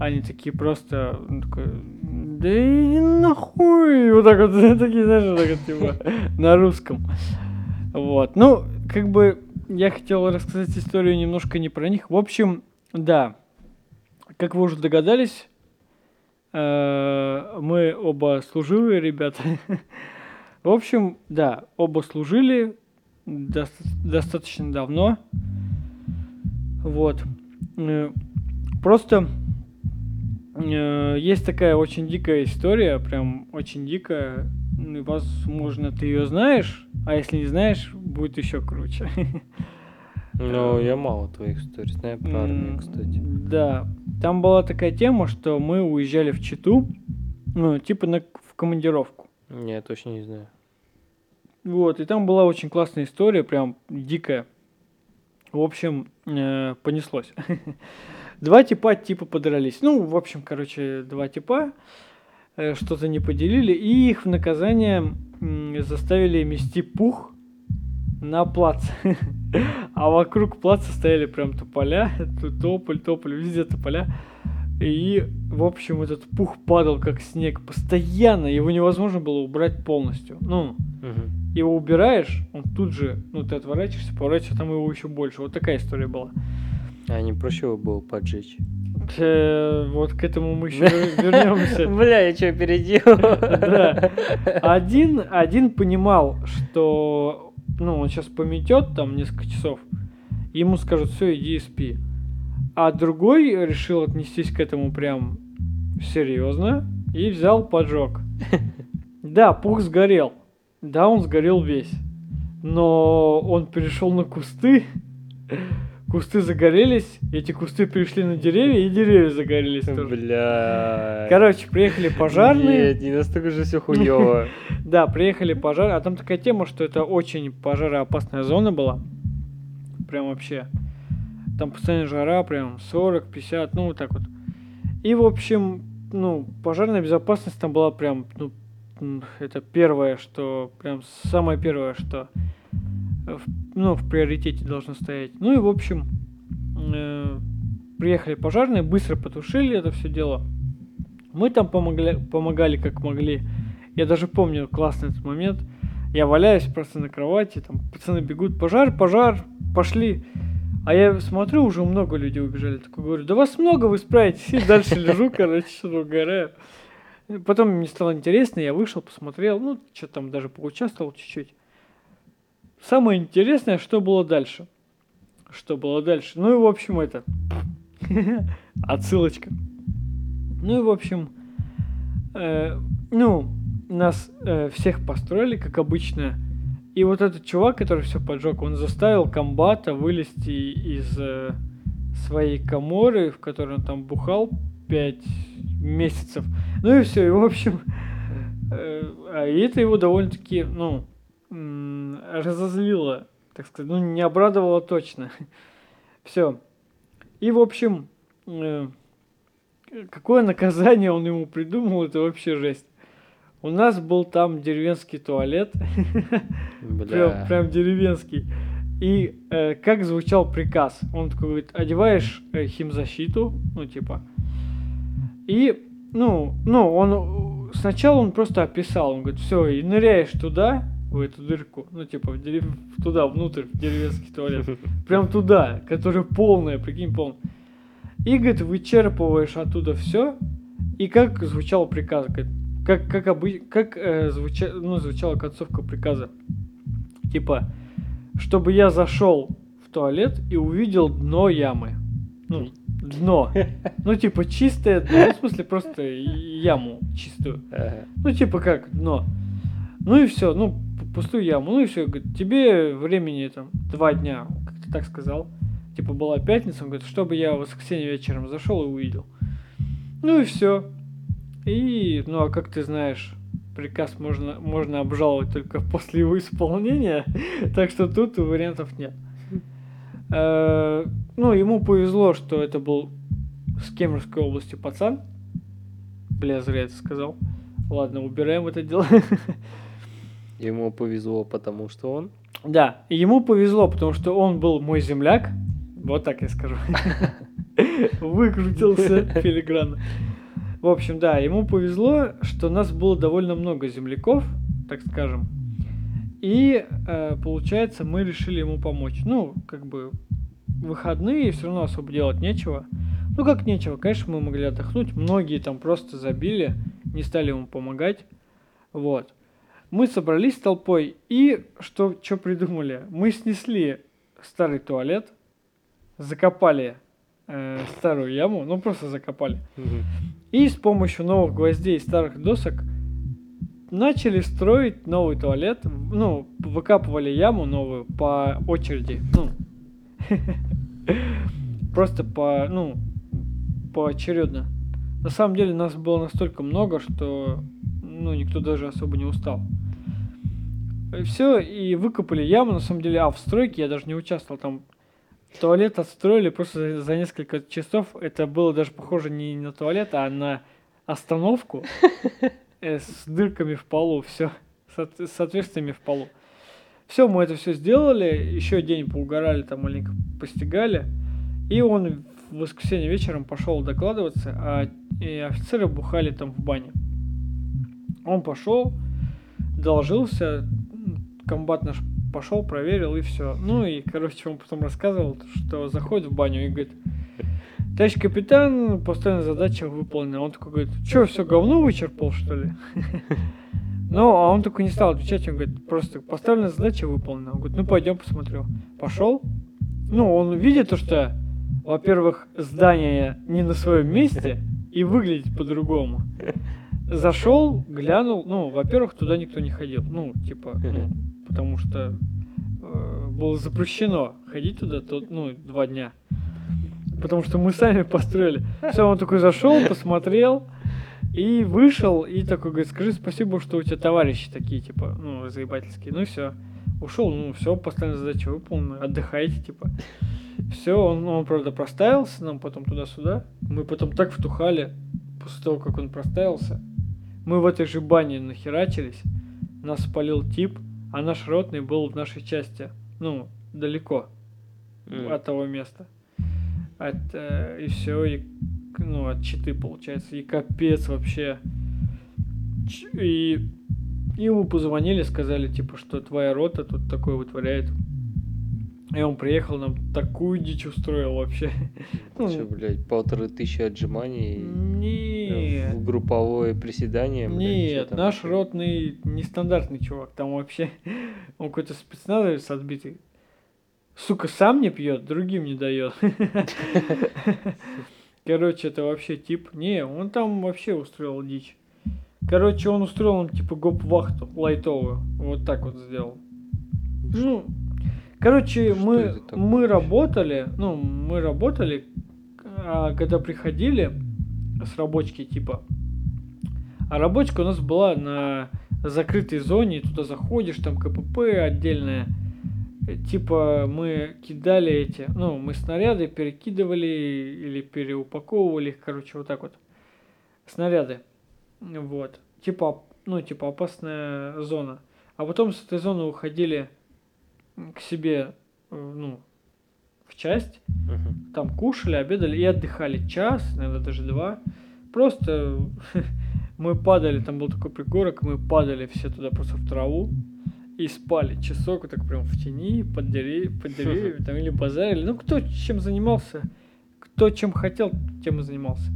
они такие просто, ну, такой, да и нахуй, вот так вот, такие, знаешь, вот так вот, типа, на русском. Вот, ну, как бы, я хотел рассказать историю немножко не про них. В общем, да, как вы уже догадались, э, мы оба служивые ребята. В общем, да, оба служили дос- достаточно давно. Вот. Э, Просто э, есть такая очень дикая история, прям очень дикая. Возможно, ты ее знаешь, а если не знаешь, будет еще круче. Ну, я мало твоих историй знаю про армию, кстати. Да. Там была такая тема, что мы уезжали в Читу, ну, типа на, в командировку. Не, я точно не знаю. Вот, и там была очень классная история, прям дикая. В общем, э, понеслось. Два типа типа подрались. Ну, в общем, короче, два типа э, что-то не поделили, и их в наказание м, заставили мести пух на плац. А вокруг плаца стояли прям тополя, тополь, тополь, везде тополя. И, в общем, этот пух падал как снег постоянно, его невозможно было убрать полностью. Ну, Мгм. его убираешь, он тут же, ну, ты отворачиваешься, поворачиваешься, там его еще больше. Вот такая история была. А не проще его было поджечь? Э, Вот к этому мы еще вернемся. Бля, я что, переделал? Да. Один, один понимал, что, ну, он сейчас пометет там несколько часов, ему скажут, все, иди и спи. А другой решил отнестись к этому прям серьезно и взял поджог. Да, пух сгорел. Да, он сгорел весь. Но он перешел на кусты. Кусты загорелись, эти кусты перешли на деревья, и деревья загорелись тоже. Бля. Короче, приехали пожарные. Нет, не настолько же все хуево. Да, приехали пожар, а там такая тема, что это очень пожароопасная зона была. Прям вообще. Там постоянно жара, прям 40, 50, ну вот так вот. И, в общем, ну, пожарная безопасность там была прям, ну, это первое, что, прям самое первое, что, в- ну, в приоритете должно стоять. Ну и, в общем, э, приехали пожарные, быстро потушили это все дело. Мы там помогли, помогали как могли. Я даже помню классный этот момент. Я валяюсь просто на кровати, там пацаны бегут, пожар, пожар, пошли. А я смотрю, уже много людей убежали. Такой говорю, да вас много, вы справитесь. И дальше лежу, короче, угораю. Потом мне стало интересно, я вышел, посмотрел, ну, что там даже поучаствовал чуть-чуть. Самое интересное, что было дальше. Что было дальше? Ну и, в общем, это... Отсылочка. Ну и, в общем, э, ну, нас э, всех построили, как обычно. И вот этот чувак, который все поджег, он заставил комбата вылезти из э, своей коморы, в которой он там бухал 5 месяцев. Ну и все, и в общем, э, а это его довольно-таки, ну, разозлило, так сказать, ну, не обрадовало точно. Все. И, в общем, э, какое наказание он ему придумал, это вообще жесть. У нас был там деревенский туалет, прям, прям деревенский. И э, как звучал приказ? Он такой говорит, одеваешь э, химзащиту, ну типа, и, ну, ну, он, сначала он просто описал, он говорит, все, и ныряешь туда, в эту дырку, ну типа, в дерев- туда, внутрь, в деревенский туалет, прям туда, которая полная, прикинь, полная. И, говорит, вычерпываешь оттуда все, и как звучал приказ, говорит, как, как, обы... как э, звуча... ну, звучала концовка приказа. Типа, чтобы я зашел в туалет и увидел дно ямы. Ну, дно. Ну, типа, чистое дно, ну, в смысле, просто яму чистую. Ну, типа как, дно. Ну и все, ну, пустую яму. Ну и все, говорит, тебе времени там два дня, как ты так сказал. Типа была пятница, он говорит, чтобы я в воскресенье вечером зашел и увидел. Ну и все. И, ну а как ты знаешь, приказ можно, можно обжаловать только после его исполнения, так что тут вариантов нет. Э, Ну, ему повезло, что это был с Кемеровской области пацан. Бля, зря это сказал. Ладно, убираем это дело. Ему повезло, потому что он... Да, ему повезло, потому что он был мой земляк. Вот так я скажу. Выкрутился филигранно. В общем, да, ему повезло, что нас было довольно много земляков, так скажем. И э, получается, мы решили ему помочь. Ну, как бы выходные, все равно особо делать нечего. Ну, как нечего, конечно, мы могли отдохнуть. Многие там просто забили, не стали ему помогать. Вот. Мы собрались толпой и что, что придумали? Мы снесли старый туалет, закопали э, старую яму, ну просто закопали. И с помощью новых гвоздей и старых досок начали строить новый туалет. Ну, выкапывали яму новую по очереди. Ну, просто по, ну, поочередно. На самом деле нас было настолько много, что ну, никто даже особо не устал. Все, и выкопали яму, на самом деле, а в стройке я даже не участвовал, там туалет отстроили просто за, несколько часов, это было даже похоже не на туалет, а на остановку э, с дырками в полу, все, с, от- с отверстиями в полу. Все, мы это все сделали, еще день поугорали, там маленько постигали, и он в воскресенье вечером пошел докладываться, а и офицеры бухали там в бане. Он пошел, доложился, комбат наш пошел, проверил и все. Ну и, короче, он потом рассказывал, что заходит в баню и говорит, товарищ капитан, постоянная задача выполнена. Он такой говорит, что, все говно вычерпал, что ли? Ну, а он такой не стал отвечать, он говорит, просто поставленная задача выполнена. Он говорит, ну пойдем посмотрю. Пошел. Ну, он видит то, что, во-первых, здание не на своем месте и выглядит по-другому. Зашел, глянул, ну, во-первых, туда никто не ходил. Ну, типа, ну, потому что э, было запрещено ходить туда, тот, ну, два дня. Потому что мы сами построили. Все, он такой зашел, посмотрел и вышел, и такой говорит, скажи спасибо, что у тебя товарищи такие, типа, ну, заебательские. Ну все. Ушел, ну, все, поставленная задача выполнена, отдыхайте, типа. Все, он, он, правда, проставился нам потом туда-сюда. Мы потом так втухали, после того, как он проставился. Мы в этой же бане нахерачились. Нас спалил тип, а наш ротный был в нашей части. Ну, далеко М. от того места. От, э, и все, и, ну, от читы получается. И капец вообще. Ч- И ему позвонили, сказали, типа, что твоя рота тут такое вытворяет. И он приехал, нам такую дичь устроил вообще. Ну, Че, блядь, полторы тысячи отжиманий Нет. в групповое приседание? блядь, Нет, там наш вообще? ротный нестандартный чувак. Там вообще он какой-то спецназовец отбитый. Сука, сам не пьет, другим не дает. Короче, это вообще тип. Не, он там вообще устроил дичь. Короче, он устроил нам типа гоп-вахту лайтовую. Вот так вот сделал. Ну, короче, Что мы, мы работали, ну, мы работали, а когда приходили с рабочки, типа, а рабочка у нас была на закрытой зоне, туда заходишь, там КПП отдельное. Э, Типа мы кидали эти, ну, мы снаряды перекидывали или переупаковывали их, короче, вот так вот. Снаряды. Вот. Типа, ну, типа опасная зона. А потом с этой зоны уходили к себе, э, ну, в часть, Мгм. там кушали, обедали и отдыхали час, иногда даже два. Просто мы падали, там был такой пригорок, мы падали все туда просто в траву и спали часок, вот так прям в тени, под, дерев- под деревьями, там или базарили. Ну, кто чем занимался, кто чем хотел, тем и занимался.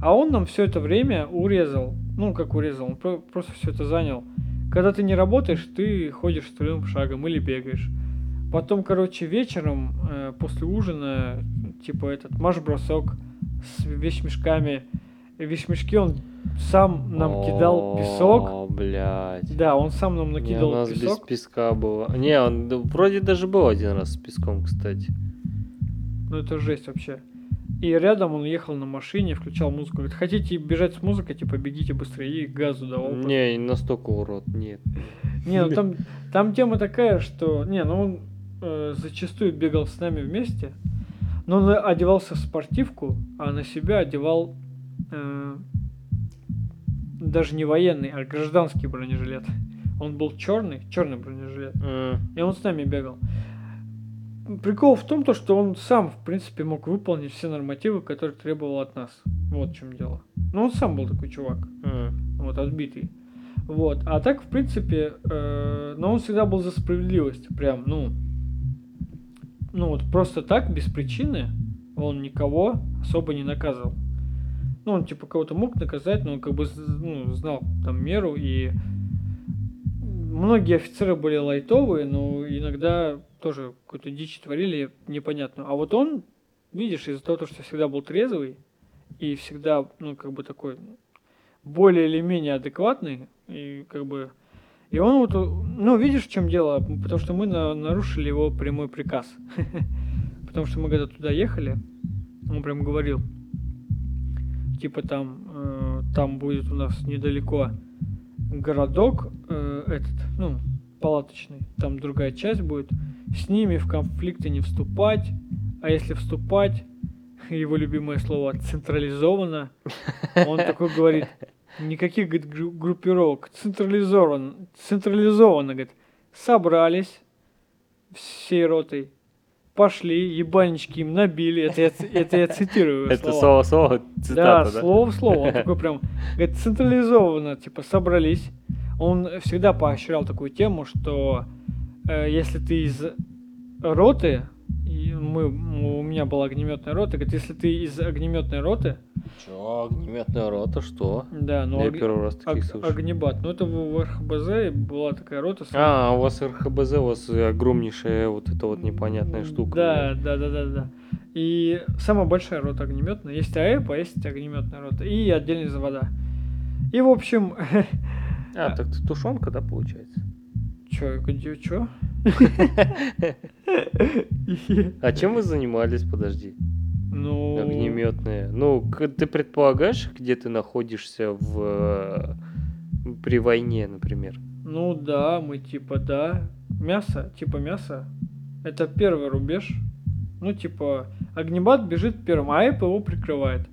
А он нам все это время урезал. Ну, как урезал, он про- просто все это занял. Когда ты не работаешь, ты ходишь строевым шагом или бегаешь. Потом, короче, вечером, э, после ужина, типа этот марш-бросок с вещмешками. Вещмешки он сам нам кидал песок. О, блядь. Да, он сам нам Не, у накидал нас без песок. песка было. Не, он вроде даже был один раз с песком, кстати. Ну это жесть вообще. И рядом он ехал на машине, включал музыку. Говорит, хотите бежать с музыкой, типа бегите быстрее и газу давал. Не, не настолько урод, нет. Не, ну там, там тема такая, что... Не, ну он э, зачастую бегал с нами вместе, но он одевался в спортивку, а на себя одевал э, даже не военный, а гражданский бронежилет. Он был черный, черный бронежилет. М, И он с нами бегал. Прикол в том, то, что он сам, в принципе, мог выполнить все нормативы, которые требовал от нас. Вот в чем дело. Но он сам был такой чувак, м. вот, отбитый. Вот. А так, в принципе, э, но он всегда был за справедливость. Прям, ну, ну вот просто так, без причины, он никого особо не наказывал. Ну, он типа кого-то мог наказать, но он как бы ну, знал там меру, и многие офицеры были лайтовые, но иногда тоже какую-то дичь творили непонятную. А вот он, видишь, из-за того, что всегда был трезвый и всегда, ну, как бы такой более или менее адекватный, и как бы... И он вот, ну, видишь, в чем дело? Потому что мы на- нарушили его прямой приказ. Потому что мы когда туда ехали, он прям говорил, типа там, э, там будет у нас недалеко городок э, этот, ну, палаточный, там другая часть будет, с ними в конфликты не вступать, а если вступать, его любимое слово централизованно, он такой говорит, никаких говорит, гру- группировок, централизован, централизованно, говорит, собрались всей ротой, пошли, ебальнички им набили, это я, это я цитирую Это слово-слово Да, цитата, да? слово в слово. Он такой прям, говорит, централизованно, типа, собрались. Он всегда поощрял такую тему, что если ты из роты, и мы, у меня была огнеметная рота, говорит, если ты из огнеметной роты, Чё, огнеметная рота, что? да, ну, Я ог- первый раз таких ог- слышу. огнебат, ну это в, РХБЗ была такая рота. с- А, у вас РХБЗ, у вас огромнейшая вот эта вот непонятная штука. Да, да, да, да, да. И самая большая рота огнеметная. Есть АЭП, а есть огнеметная рота. И отдельные завода. И, в общем, А, так ты тушенка, да, получается? Чё, чё? А чем вы занимались, подожди? Ну, Огнеметные. Ну, ты предполагаешь, где ты находишься в при войне, например? ну да, мы типа, да. Мясо, типа мясо. Это первый рубеж. Ну, типа, огнебат бежит первым, а его прикрывает.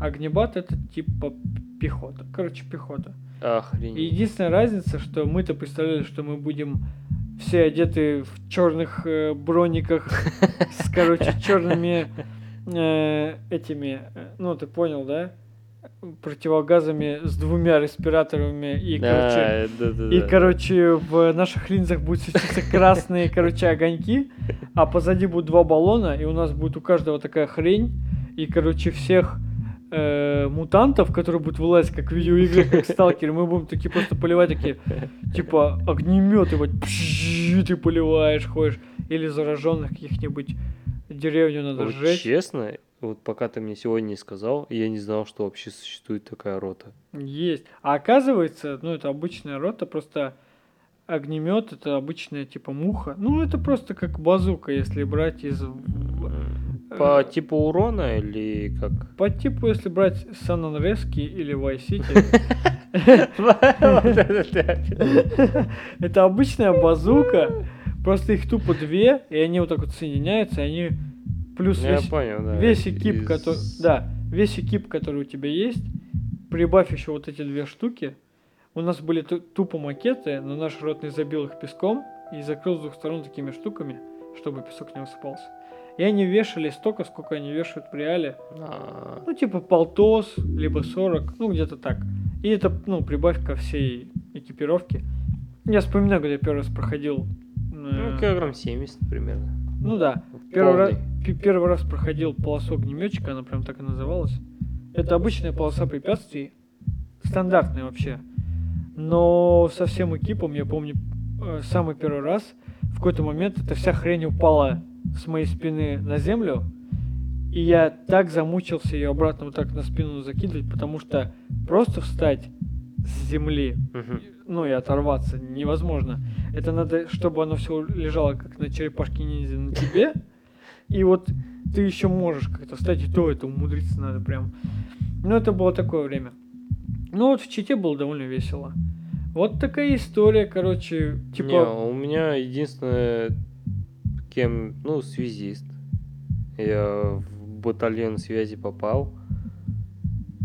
Огнебат это типа пехота. Короче, пехота. Охренеть. единственная разница, что мы-то представляли, что мы будем все одеты в черных э, брониках с, короче, черными э, этими, э, ну ты понял, да? Противогазами с двумя респираторами и, короче, Да, да, да, и, да. короче, в наших линзах будут светиться красные, короче, огоньки, а позади будут два баллона, и у нас будет у каждого такая хрень, и, короче, всех э, мутантов, которые будут вылазить, как в видеоиграх, как сталкеры, мы будем такие просто поливать, такие, типа, огнеметы, вот, пшшш, ты поливаешь, ходишь, или зараженных каких-нибудь деревню надо Вот сжечь. честно, вот пока ты мне сегодня не сказал, я не знал, что вообще существует такая рота. Есть. А оказывается, ну, это обычная рота, просто огнемет это обычная типа муха. Ну, это просто как базука, если брать из... По э, типу урона или как? По типу, если брать San Andreas или Vice City, это обычная базука, просто их тупо две, и они вот так вот соединяются, и они плюс весь, понял, да. весь экип, Из- который... Да, весь экип, который у тебя есть, прибавь еще вот эти две штуки. У нас были ту- тупо макеты, но наш ротный забил их песком и закрыл с двух сторон такими штуками, чтобы песок не высыпался. И они вешали столько, сколько они вешают в реале. А, Ну, типа полтос, либо 40, ну, где-то так. И это, ну, прибавь ко всей экипировке. Я вспоминаю, когда я первый раз проходил... э, Ну, килограмм 70 примерно. ну да, Первый раз, первый раз проходил полосу огнеметчика, она прям так и называлась. Это обычная полоса препятствий, стандартная вообще. Но со всем экипом, я помню, э, самый первый раз, в какой-то момент эта вся хрень упала с моей спины на землю, и я так замучился ее обратно вот так на спину закидывать, потому что просто встать с земли, Мгм. ну и оторваться невозможно. Это надо, чтобы оно все лежало как на черепашке ниндзя на тебе. И вот ты еще можешь как-то встать, и то это умудриться надо прям. Ну, это было такое время. Ну, вот в Чите было довольно весело. Вот такая история, короче, типа... Не, у меня единственное, кем, ну, связист. Я в батальон связи попал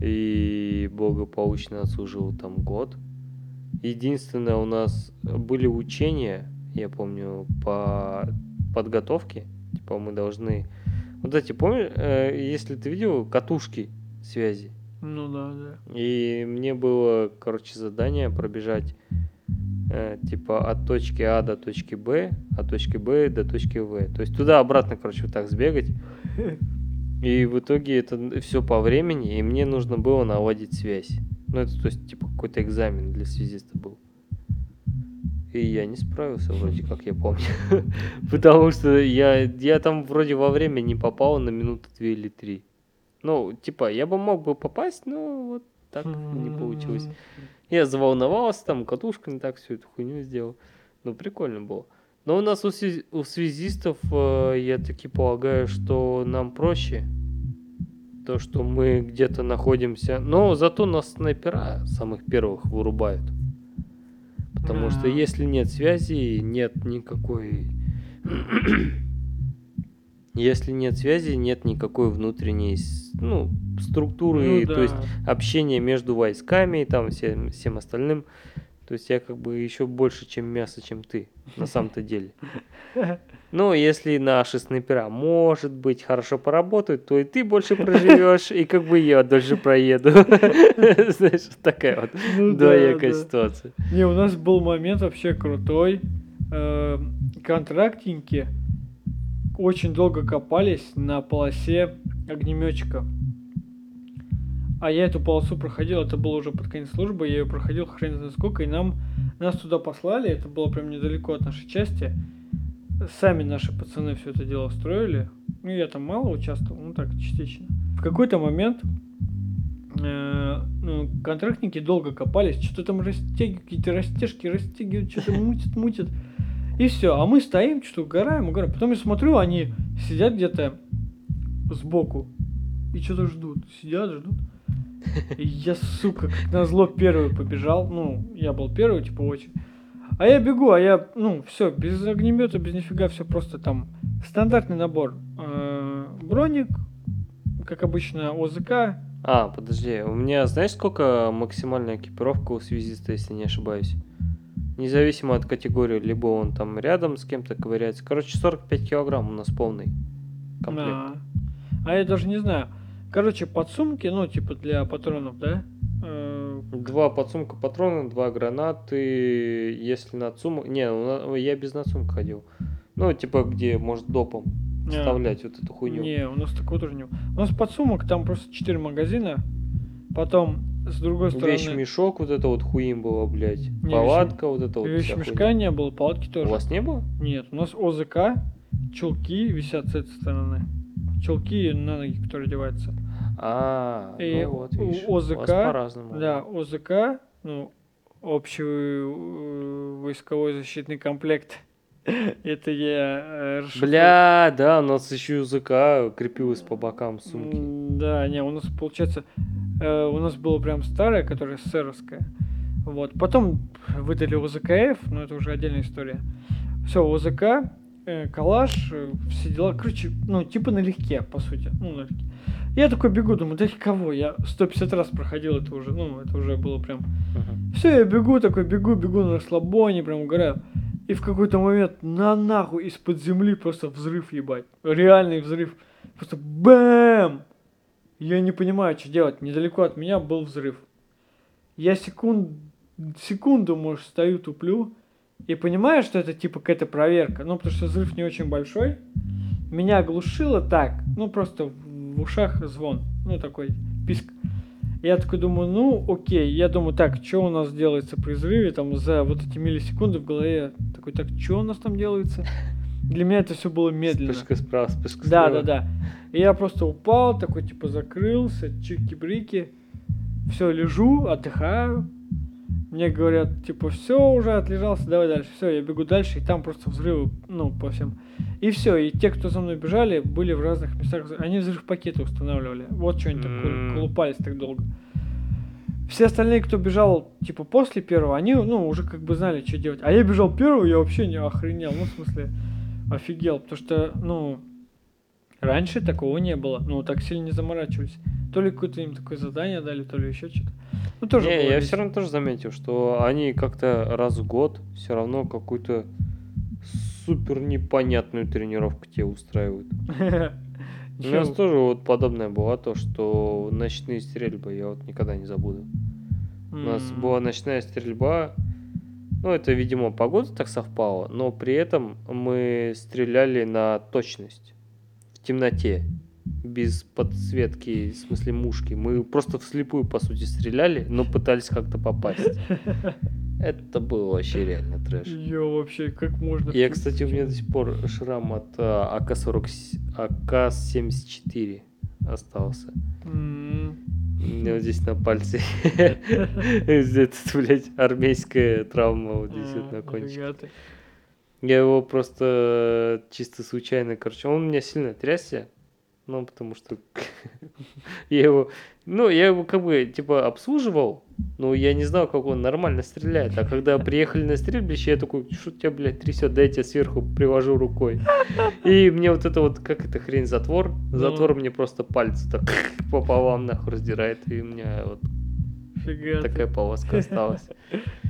и благополучно отслужил там год. Единственное, у нас были учения, я помню, по подготовке. Типа мы должны... Вот эти, помнишь, э, если ты видел катушки связи? Ну да, да. И мне было, короче, задание пробежать э, типа от точки А до точки Б, от точки Б до точки В. То есть туда-обратно, короче, вот так сбегать. И в итоге это все по времени, и мне нужно было наладить связь. Ну, это, то есть, типа, какой-то экзамен для связиста был. И я не справился, вроде как я помню. Потому что я, я там вроде во время не попал на минуты две или три. Ну, типа, я бы мог бы попасть, но вот так не получилось. Я заволновался, там катушка не так всю эту хуйню сделал. Ну, прикольно было. Но у нас у, связи- у связистов, э, я таки полагаю, что нам проще. То, что мы где-то находимся. Но зато нас снайпера самых первых вырубают. Потому что если нет связи, нет никакой... Если нет связи, нет никакой внутренней ну, структуры, Ну то да. есть общения между войсками и там всем, всем остальным. То есть я как бы еще больше, чем мясо, чем ты, на самом-то деле. Ну, если наши снайпера, может быть, хорошо поработают, то и ты больше проживешь, и как бы я дольше проеду. Знаешь, такая вот Ну двоякая да. ситуация. Не, у нас был момент вообще крутой. Э, Контрактники очень долго копались на полосе огнеметчика. А я эту полосу проходил, это было уже под конец службы, я ее проходил хрен знает сколько, и нам нас туда послали, это было прям недалеко от нашей части. Сами наши пацаны все это дело строили. Ну, я там мало участвовал, ну так, частично. В какой-то момент э, ну, контрактники долго копались, что-то там растягивают, какие-то растяжки растягивают, что-то мутят, мутят. И все, а мы стоим, что-то угораем, угораем. Потом я смотрю, они сидят где-то сбоку и что-то ждут. Сидят, ждут. И я, сука, как назло первый побежал. Ну, я был первый, типа, очень. А я бегу, а я, ну, все, без огнемета, без нифига, все просто там стандартный набор. Э, Броник, как обычно, ОЗК. А, подожди, у меня знаешь, сколько максимальная экипировка у связиста, если не ошибаюсь? Независимо от категории, либо он там рядом с кем-то ковыряется. Короче, 45 килограмм у нас полный комплект. А, а я даже не знаю. Короче, подсумки, ну, типа для патронов, да? Э, Два подсумка патронов, два гранаты, если на сумок... Не, у на- я без надсумка ходил. Ну, типа, где может допом вставлять вот эту хуйню. Не, у нас такого тоже не было. У нас подсумок, там просто 4 магазина. Потом, с другой стороны, Вещь-мешок, вот это вот хуим было, блядь. Не, Палатка, вот это вот вещмешка не было, палатки У тоже. вас не было? Нет, у нас ОЗК, чулки висят с этой стороны. Чулки на ноги, которые одеваются. А, И ну вот, у видишь, у вас ОЗК, по-разному. Да, ОЗК, ну, общий э, войсковой защитный комплект. Это я э. Бля, да, у нас еще языка крепилась по бокам сумки. Да, не, у нас получается, э, у нас было прям старое, которое СССРовское. Вот. Потом выдали ОЗКФ, но это уже отдельная история. Все, ОЗК, э, калаш, э, все дела. Короче, ну, типа налегке, по сути. Ну, налегке. Я такой бегу, думаю, да кого? Я 150 раз проходил это уже, ну, это уже было прям... Мгм. Все, я бегу, такой бегу, бегу на расслабоне, прям угораю. И в какой-то момент на нахуй из-под земли просто взрыв ебать. Реальный взрыв. Просто бэм! Я не понимаю, что делать. Недалеко от меня был взрыв. Я секунд... секунду, может, стою, туплю. И понимаю, что это типа какая-то проверка. Ну, потому что взрыв не очень большой. Меня оглушило так. Ну, просто в ушах звон. Ну, такой писк. Я такой думаю, ну, окей. Я думаю, так, что у нас делается при взрыве, там, за вот эти миллисекунды в голове. Такой, так, что у нас там делается? Для меня это все было медленно. Вспышка справа, вспышка Да, слева. да, да. И я просто упал, такой, типа, закрылся, чики-брики. Все, лежу, отдыхаю. Мне говорят, типа, все, уже отлежался, давай дальше. Все, я бегу дальше, и там просто взрывы, ну, по всем. И все, и те, кто за мной бежали, были в разных местах. Они взрыв пакеты устанавливали. Вот что они там колупались так долго. Все остальные, кто бежал, типа, после первого, они, ну, уже как бы знали, что делать. А я бежал первый, я вообще не охренел. Ну, в смысле, офигел. Потому что, ну, раньше такого не было. Ну, так сильно не заморачивались. То ли какое-то им такое задание дали, то ли еще что-то. Ну, тоже Не, я весело. все равно тоже заметил, что они как-то раз в год все равно какую-то супер непонятную тренировку тебе устраивают. У нас тоже вот подобное было то, что ночные стрельбы я вот никогда не забуду. У нас была ночная стрельба. Ну, это, видимо, погода так совпала, но при этом мы стреляли на точность. В темноте. Без подсветки, в смысле мушки. Мы просто вслепую, по сути, стреляли, но пытались как-то попасть. Это было вообще реально трэш. Ё, вообще, как можно... Я, кстати, у меня до сих пор шрам от а, АК-40, АК-74 остался. У меня здесь на пальце. Это, блядь, армейская травма вот здесь вот А, на кончике. Я его просто чисто случайно, короче, он у меня сильно трясся, ну, потому что я его, ну, я его как бы, типа, обслуживал, но я не знал, как он нормально стреляет. А когда приехали на стрельбище, я такой, что тебя, блядь, трясет, дай я тебе сверху привожу рукой. И мне вот это вот, как это хрень, затвор, затвор мне просто пальцы так пополам нахуй раздирает, и у меня вот Фига такая полоска осталась.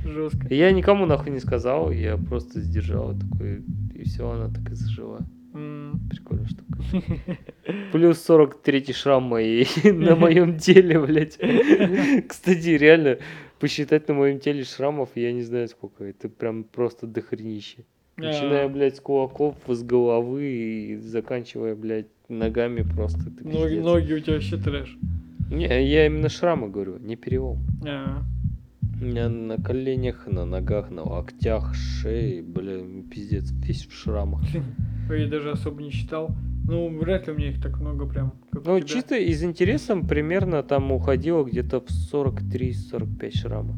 Жестко. Я никому нахуй не сказал, я просто сдержал такой, и все, она так и зажила. Прикольная штука. Плюс 43 шрам мои на моем теле, блядь. Кстати, реально, посчитать на моем теле шрамов, я не знаю сколько. Это прям просто дохренище. Начиная, блядь, с кулаков, с головы и заканчивая, блядь, ногами просто. это Ноги, пиздец. ноги у тебя вообще трэш. Не, я именно шрамы говорю, не перелом. А, на коленях, на ногах, на локтях, шее, бля, пиздец, весь в шрамах. Я даже особо не считал. Ну, вряд ли у меня их так много прям. Ну, чисто из интереса примерно там уходило где-то в 43-45 шрама.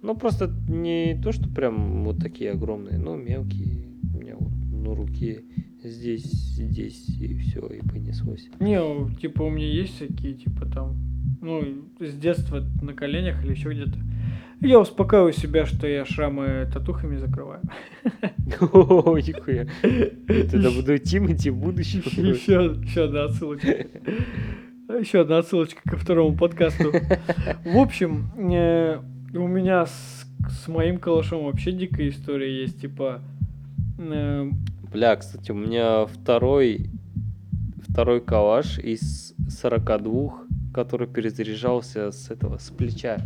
Ну, просто не то, что прям вот такие огромные, но мелкие. У меня вот на руке здесь, здесь, и все, и понеслось. Не, у- типа у меня есть всякие, типа там, ну, с детства на коленях или еще где-то. Я успокаиваю себя, что я шрамы татухами закрываю. О, нихуя. Тогда буду Тимати в будущем. Еще, еще одна отсылочка. Еще одна отсылочка ко второму подкасту. В общем, э, у меня с, с моим калашом вообще дикая история есть. Типа, э, Бля, кстати, у меня второй, второй калаш из 42, который перезаряжался с этого, с плеча.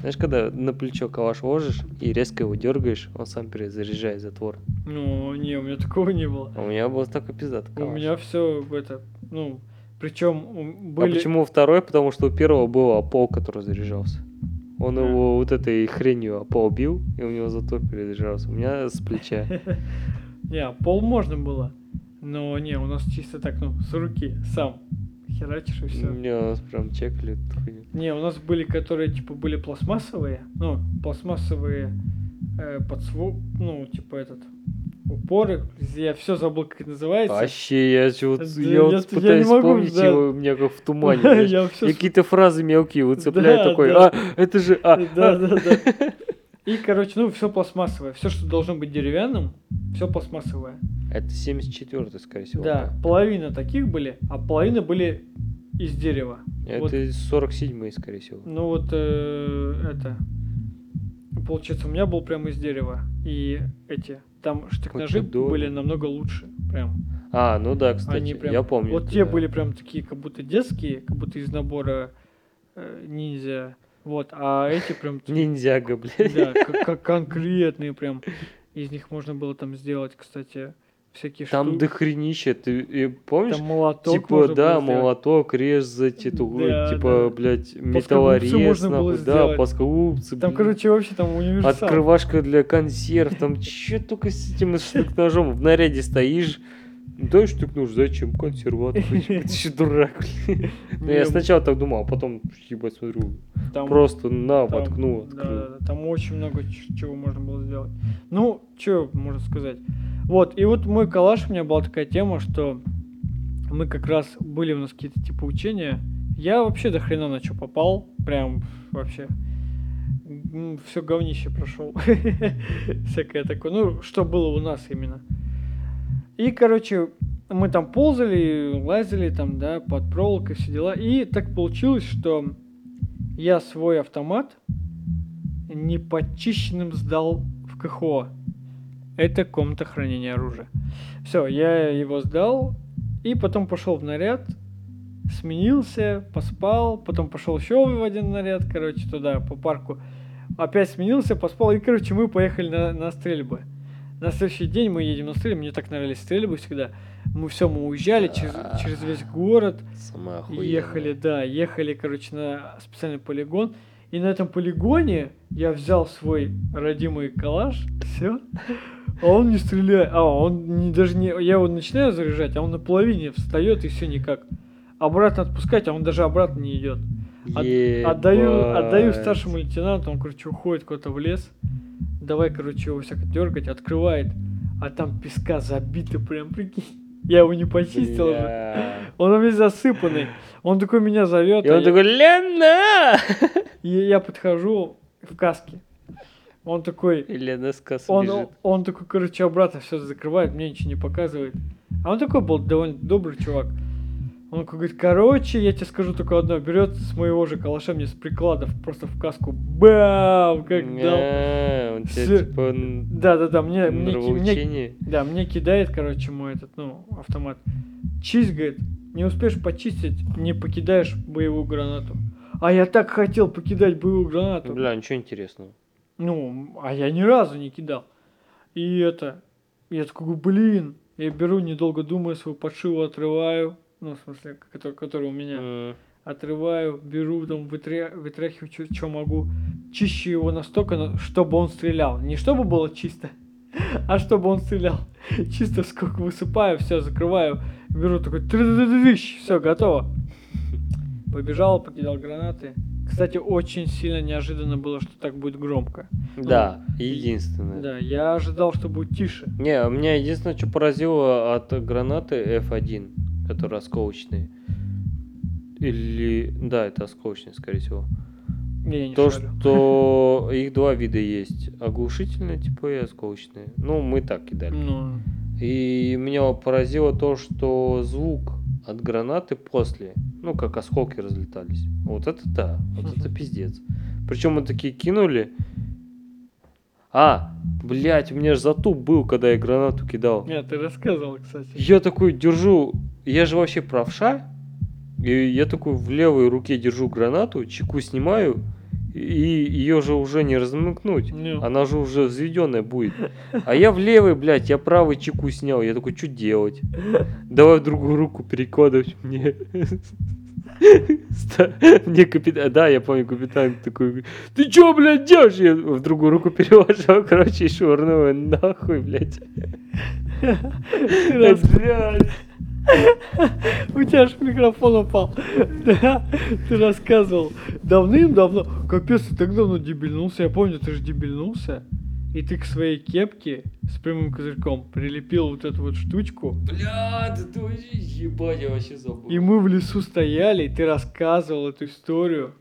Знаешь, когда на плечо калаш ложишь и резко его дергаешь, он сам перезаряжает затвор. ну, не, у меня такого не было. А у меня был такой пиздатый У меня все это, ну, причем А были... почему второй? Потому что у первого был опол, который заряжался. Он А. его вот этой хренью опол бил, и у него затвор перезаряжался. У меня с плеча. Не, пол можно было. Но не, у нас чисто так, ну, с руки, сам. Херачишь и все. Не, у нас прям чекали эту хуйню. Не, у нас были, которые, типа, были пластмассовые. Ну, пластмассовые э, подсву... Ну, типа, этот... Упоры. Я все забыл, как это называется. Вообще, я, вот- Да я я- вот я пытаюсь не могу, вспомнить да. его, у меня как в тумане. Я Я какие-то фразы мелкие выцепляю, Да, такой, да. а, это же, а, Да, а». да, да. И, короче, ну, все пластмассовое. Все, что должно быть деревянным, все пластмассовое. Это 74-й, скорее всего. Да, половина таких были, а половина были из дерева. Это Вот. 47-й, скорее всего. Ну вот э, это. Получается, у меня был прям из дерева. И эти. Там штык-ножи были намного лучше. Прям. А, ну да, кстати, Они прям. я помню. Вот это, те да. были прям такие, как будто детские, как будто из набора э, ниндзя. Вот, а эти прям. Ниндзяга, блядь. Да, как, конкретные прям. Из них можно было там сделать, кстати, всякие Там штуки. дохренища, ты и помнишь? Там молоток Типа, да, молоток, резать эту, Да, типа, да. блядь, металлорез, нахуй, да, сделать. плоскогубцы, Там, короче, вообще там универсал. Открывашка для консерв, там че только с этим штык-ножом в наряде стоишь. Дай штык-нож, зачем? Консерватор. Ты еще дурак, блин. Ну, я Не, сначала так думал, а потом, ебать, смотрю, просто на, воткнул, там очень много чего можно было сделать. Ну, что можно сказать? Вот, и вот мой калаш, у меня была такая тема, что мы как раз были у нас какие-то типа учения. Я вообще до хрена на что попал. Прям вообще. Все говнище прошел. Всякое такое. Ну, что было у нас именно. И, короче, мы там ползали, лазили там, да, под проволокой, все дела. И так получилось, что я свой автомат непочищенным сдал в КХО. Это комната хранения оружия. Все, я его сдал, и потом пошел в наряд, сменился, поспал, потом пошел еще в один наряд, короче, туда, по парку. Опять сменился, поспал, и, короче, мы поехали на, на стрельбы. На следующий день мы едем на стрельбы, мне так нравились стрельбы всегда. Мы все, мы уезжали через, через весь город, охуенное. ехали, да, ехали, короче, на специальный полигон. И на этом полигоне я взял свой родимый калаш, все, а он не стреляет, а он не, даже не, я его начинаю заряжать, а он на половине встает и все никак. Обратно отпускать, а он даже обратно не идет. От- отдаю, отдаю старшему лейтенанту, он, короче, уходит куда-то в лес. Давай, короче, его всяко дергать, открывает, а там песка забито прям, прикинь. Я его не почистил. Бля. Он весь засыпанный. Он такой меня зовет. И он такой, Лена! И я подхожу в каске. Он такой, И Лена с косой он, бежит. он такой, короче, обратно все закрывает, мне ничего не показывает. А он такой был довольно добрый чувак. Он говорит, короче, я тебе скажу только одно, берет с моего же калаша мне с прикладов просто в каску, бам, как дал. А, Он тебя Всё. типа н- Да-да-да, мне, мне, мне, да, мне кидает, короче, мой этот, ну, автомат. Чисть, говорит, не успеешь почистить, не покидаешь боевую гранату. А я так хотел покидать боевую гранату. Бля, ничего интересного. Ну, а я ни разу не кидал. И это, я такой, блин, я беру, недолго думаю, свою подшиву отрываю, ну, в смысле, который, который у меня, М, отрываю, беру, там, вытря... вытряхиваю, что могу, чищу его настолько, на- чтобы он стрелял. Не чтобы было чисто, а чтобы он стрелял. Чисто сколько высыпаю, все, закрываю, беру такой, все, готово. Побежал, покидал гранаты. Кстати, очень сильно неожиданно было, что так будет громко. Да, единственное. Да, я ожидал, что будет тише. Не, меня единственное, что поразило от гранаты F1, которые осколочные. Или... Да, это осколочные, скорее всего. Я не То, шарю. что их два вида есть. Оглушительные, типа, и осколочные. Ну, мы так кидали. Ну, И меня поразило то, что звук от гранаты после, ну, как осколки разлетались. Вот это да, вот это пиздец. Причем мы такие кинули. А, блядь, у меня же затуп был, когда я гранату кидал. нет, ты рассказывал, кстати. Я такой держу, я же вообще правша, и я такой в левой руке держу гранату, чеку снимаю, и ее же уже не размыкнуть. Ну. Она же уже взведенная будет. А я в левой, блядь, я правой чеку снял. Я такой, что делать? Давай в другую руку перекладывать мне. Мне капитан, да, я помню, капитан такой, ты чё, блядь, делаешь? Я в другую руку переложил, короче, и швырнул нахуй, блядь. Блядь. У тебя же микрофон упал. Да, ты рассказывал. Давным-давно. Капец, ты так давно дебильнулся. Я помню, ты же дебильнулся. И ты к своей кепке с прямым козырьком прилепил вот эту вот штучку. Блядь, ты вообще ебать, я вообще забыл. И мы в лесу стояли, и ты рассказывал эту историю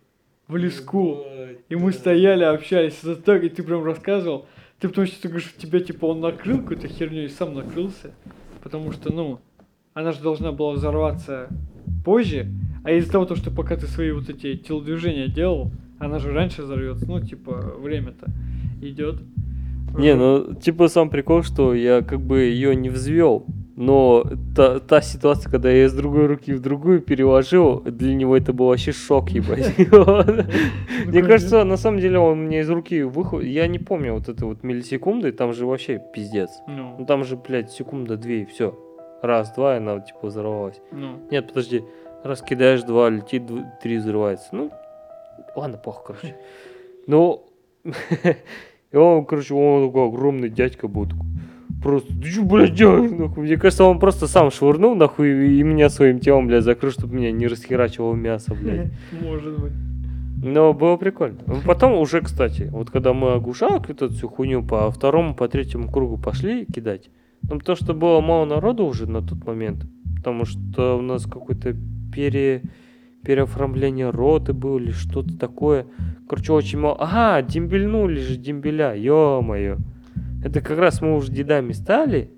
в леску. И мы стояли, общались. Так, и ты прям рассказывал. Ты потому что ты говоришь, тебя типа он накрыл какой-то херню и сам накрылся. Потому что, ну, она же должна была взорваться позже. А из-за того, то, что пока ты свои вот эти телодвижения делал, она же раньше взорвется. Ну, типа, время-то идет. Не, ну, типа сам прикол, что я как бы ее не взвел, но та, та ситуация, когда я из другой руки в другую переложил, для него это был вообще шок, ебать. Мне кажется, на самом деле он мне из руки выходит, я не помню вот это вот миллисекунды, там же вообще пиздец. Ну Ну, там же, блядь, секунда, две и все. Раз, два, и она типа взорвалась. ну. Нет, подожди, раз кидаешь два, летит дв- три, взрывается. Ну, ладно, плохо, короче. Ну, и он, короче, он такой огромный дядька был такой. Просто, ты что, блядь, делаешь, нахуй? Мне кажется, он просто сам швырнул, нахуй, и меня своим телом, блядь, закрыл, чтобы меня не расхерачивало мясо, блядь. Может быть. Но было прикольно. Ну, Потом уже, кстати, вот когда мы оглушалок эту всю хуйню по второму, по третьему кругу пошли кидать, Ну, то, что было мало народу уже на тот момент, потому что у нас какое-то пере... переоформление роты было или что-то такое. Короче, очень мало. Ага, дембельнули же дембеля, ё-моё. Это как раз мы уже дедами стали,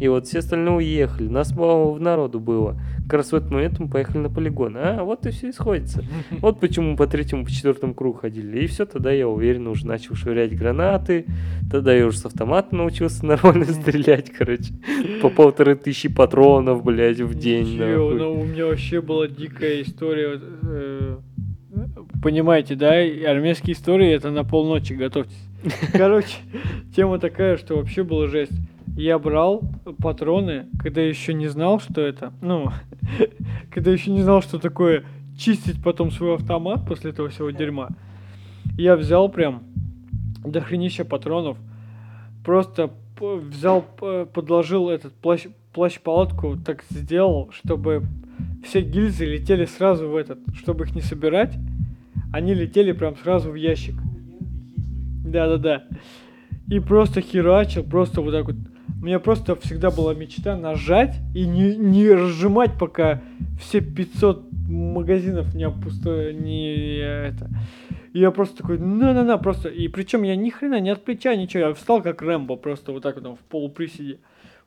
и вот все остальные уехали. Нас мало в народу было. Как раз в этот момент мы поехали на полигон. А, вот и все исходится. Вот почему мы по третьему, по четвертому кругу ходили. И все, тогда я уверенно уже начал швырять гранаты. Тогда я уже с автомата научился нормально стрелять, короче. По полторы тысячи патронов, блядь, в день. Ничего, ну, у меня вообще была дикая история. э, Понимаете, да? Армейские истории это на полночи, готовьтесь. Короче, тема такая, что вообще была жесть. Я брал патроны, когда еще не знал, что это. Ну, когда еще не знал, что такое чистить потом свой автомат после этого всего дерьма. Я взял прям дохренища патронов. Просто взял, подложил этот плащ, плащ-палатку, так сделал, чтобы все гильзы летели сразу в этот, чтобы их не собирать, они летели прям сразу в ящик. Да-да-да. И просто херачил, просто вот так вот. У меня просто всегда была мечта нажать и не, не разжимать, пока все 500 магазинов не опусто... не это. И я просто такой, на-на-на, просто. И причем я ни хрена не от плеча, ничего. Я встал как Рэмбо, просто вот так вот там в полуприседе.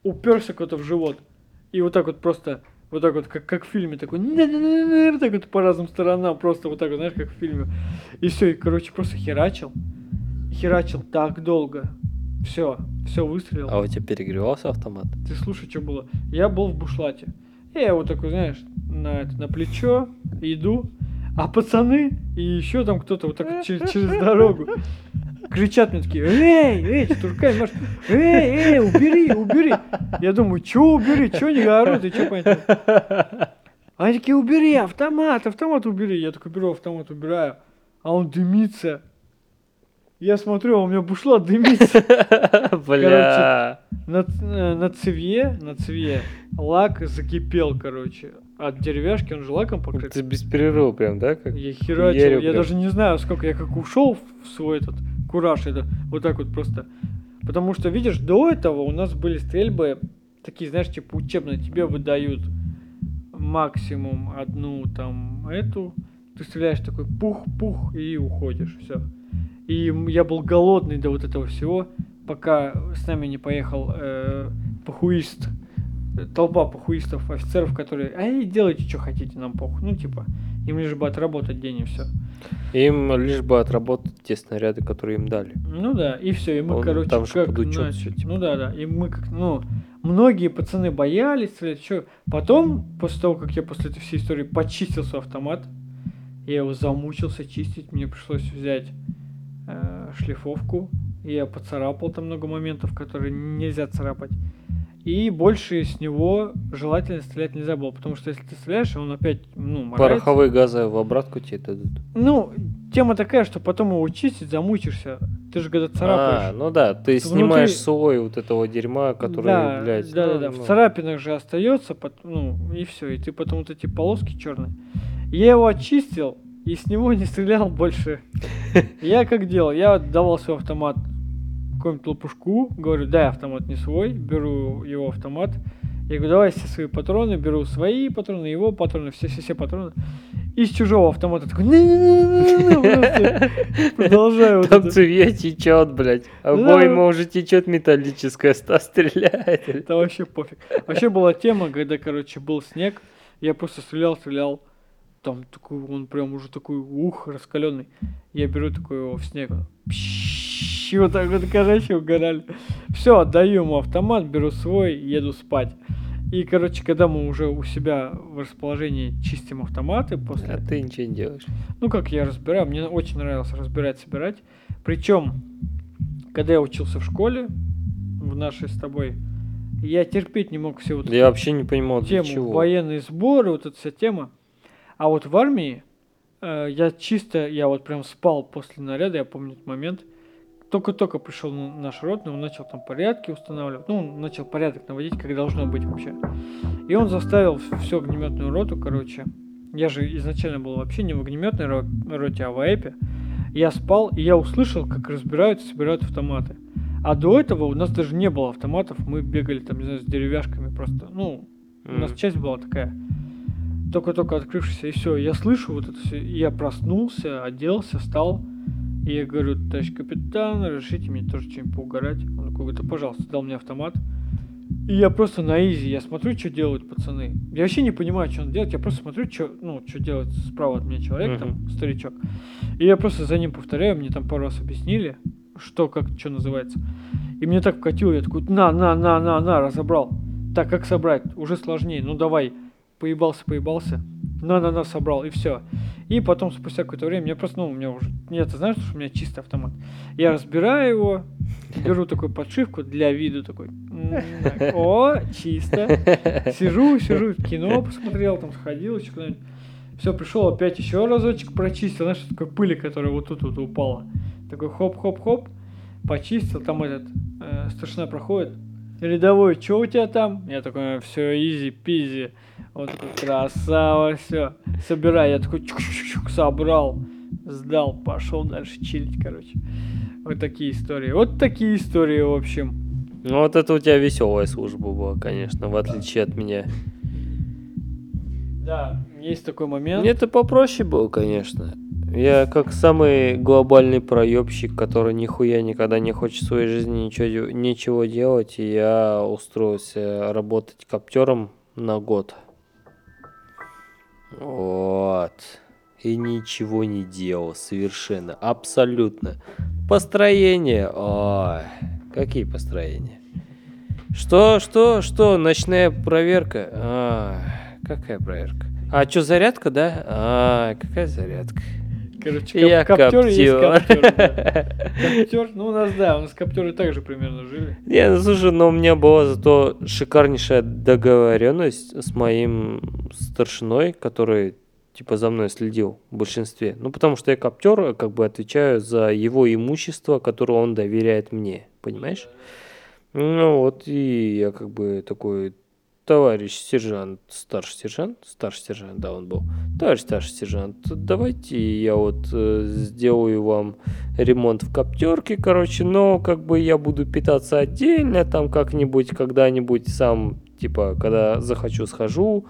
Уперся куда-то в живот. И вот так вот просто, вот так вот, как, как в фильме, такой, вот так вот по разным сторонам, просто вот так вот, знаешь, как в фильме. И все, и, короче, просто херачил. Херачил так долго. Все, все выстрелил. А у тебя перегревался автомат? Ты слушай, что было. Я был в бушлате. Я вот такой, знаешь, на, это, на плечо иду, а пацаны и еще там кто-то вот так через, через дорогу кричат мне такие, эй, эй, Туркай, Маш, эй, эй, убери, убери. Я думаю, что убери, что не орут, и что понять? Они такие, убери, автомат, автомат убери. Я такой беру автомат, убираю, а он дымится. Я смотрю, а у меня бушла дымится. Бля. На, ц- э, на цевье, на цевье лак закипел, короче. От деревяшки, он же лаком покрыт. Ты без перерыва прям, да? Как? Я херачил, я прям. даже не знаю, сколько я как ушел в свой этот кураж, это вот так вот просто. Потому что, видишь, до этого у нас были стрельбы такие, знаешь, типа учебные, тебе выдают максимум одну там эту, ты стреляешь такой пух-пух и уходишь, все. И я был голодный до вот этого всего, пока с нами не поехал э, похуист, э, толпа похуистов, офицеров, которые, ай, делайте, что хотите, нам похуй. Ну, типа, им лишь бы отработать день и все. Им лишь бы отработать те снаряды, которые им дали. Ну да, и все, и мы, Он короче, там же как под учет начали- всё, типа. Ну да, да, и мы как, ну, многие пацаны боялись стрелять, чё. Потом, после того, как я после этой всей истории почистил свой автомат, я его замучился чистить, мне пришлось взять э, шлифовку, я поцарапал там много моментов, которые нельзя царапать. И больше с него желательно стрелять нельзя было, потому что если ты стреляешь, он опять, ну, морается. Пороховые газы в обратку тебе дадут. Ну, тема такая, что потом его чистить замучишься. Ты же когда царапаешь. А, ну да, ты Внутри- снимаешь слой вот этого дерьма, который, да, блядь, да, ну, да, да. ну. В царапинах же остается, ну, и все. И ты потом вот эти полоски черные. Я его очистил и с него не стрелял больше. Я как делал? Я отдавал свой автомат какому-нибудь лопушку, говорю, дай автомат не свой, беру его автомат. Я говорю, давай все свои патроны, беру свои патроны, его патроны, все-все-все патроны. И с чужого автомата такой, продолжаю Там это. цевья течет, блядь. Обойма уже течет металлическая, ста стреляет. Это вообще пофиг. Вообще была тема, когда, короче, был снег, я просто стрелял, стрелял. Там такой, он прям уже такой, ух, раскаленный. Я беру такой его в снег. И вот так вот, короче, угорали. Все, отдаю ему автомат, беру свой, еду спать. И, короче, когда мы уже у себя в расположении чистим автоматы после... А ты ничего не делаешь. Ну, как я разбираю, мне очень нравилось разбирать, собирать. Причем, когда я учился в школе, в нашей с тобой, я терпеть не мог все вот Я вообще не понимал, для тему, чего. военные сборы, вот эта вся тема. А вот в армии э, я чисто, я вот прям спал после наряда, я помню этот момент. Только-только пришел наш ротный, он начал там порядки устанавливать, ну, он начал порядок наводить, как должно быть вообще. И он заставил всю огнеметную роту, короче. Я же изначально был вообще не в огнеметной ро- роте, а в АЭПе. Я спал, и я услышал, как разбирают и собирают автоматы. А до этого у нас даже не было автоматов, мы бегали там, не знаю, с деревяшками просто. Ну, у нас часть была такая, только-только открывшаяся, и все. Я слышу вот это все, и я проснулся, оделся, встал, и я говорю, товарищ капитан, разрешите мне тоже что-нибудь поугарать? Он такой говорит, да пожалуйста, дал мне автомат. И я просто на изи, я смотрю, что делают пацаны. Я вообще не понимаю, что он делает, я просто смотрю, что, ну, что делает справа от меня человек, там, старичок. И я просто за ним повторяю, мне там пару раз объяснили, что, как, что называется. И мне так вкатило, я такой, на, на, на, на, на, разобрал. Так, как собрать? Уже сложнее, ну давай. Поебался, поебался. На, на, на, собрал, и все. И потом, спустя какое-то время, я просто, ну, у меня уже, нет, ты знаешь, что у меня чистый автомат. Я разбираю его, беру такую подшивку для виду такой. О, чисто. Сижу, сижу, кино посмотрел, там сходил еще куда-нибудь. Все, пришел опять еще разочек прочистил, знаешь, такой пыли, которая вот тут вот упала. Такой хоп-хоп-хоп, почистил, там этот э, старшина проходит. Рядовой, что у тебя там? Я такой, все, изи-пизи. Он такой, красава, все. Собирай. Я такой, чук-чук-чук, собрал, сдал, пошел дальше чилить, короче. Вот такие истории. Вот такие истории, в общем. Ну вот это у тебя веселая служба была, конечно, в отличие от меня. Да, есть такой момент. Мне это попроще было, конечно. Я как самый глобальный проебщик, который нихуя никогда не хочет в своей жизни ничего, ничего делать, и я устроился работать коптером на год. Вот. И ничего не делал совершенно, абсолютно. Построение. Ой, какие построения? Что, что, что, ночная проверка? А, какая проверка? А что, зарядка, да? А, какая зарядка? Короче, Я коп- коптер есть коптер. коптер. да. Коптер, ну у нас, да, у нас коптеры также примерно жили. Не, ну слушай, но у меня была зато шикарнейшая договоренность с моим старшиной, который типа за мной следил в большинстве. Ну, потому что я коптер, как бы отвечаю за его имущество, которое он доверяет мне, понимаешь? Ну вот, и я как бы такой, товарищ сержант, старший сержант, старший сержант, да, он был. Товарищ старший сержант, давайте я вот э, сделаю вам ремонт в коптерке, короче, но как бы я буду питаться отдельно, там как-нибудь, когда-нибудь сам, типа, когда захочу, схожу,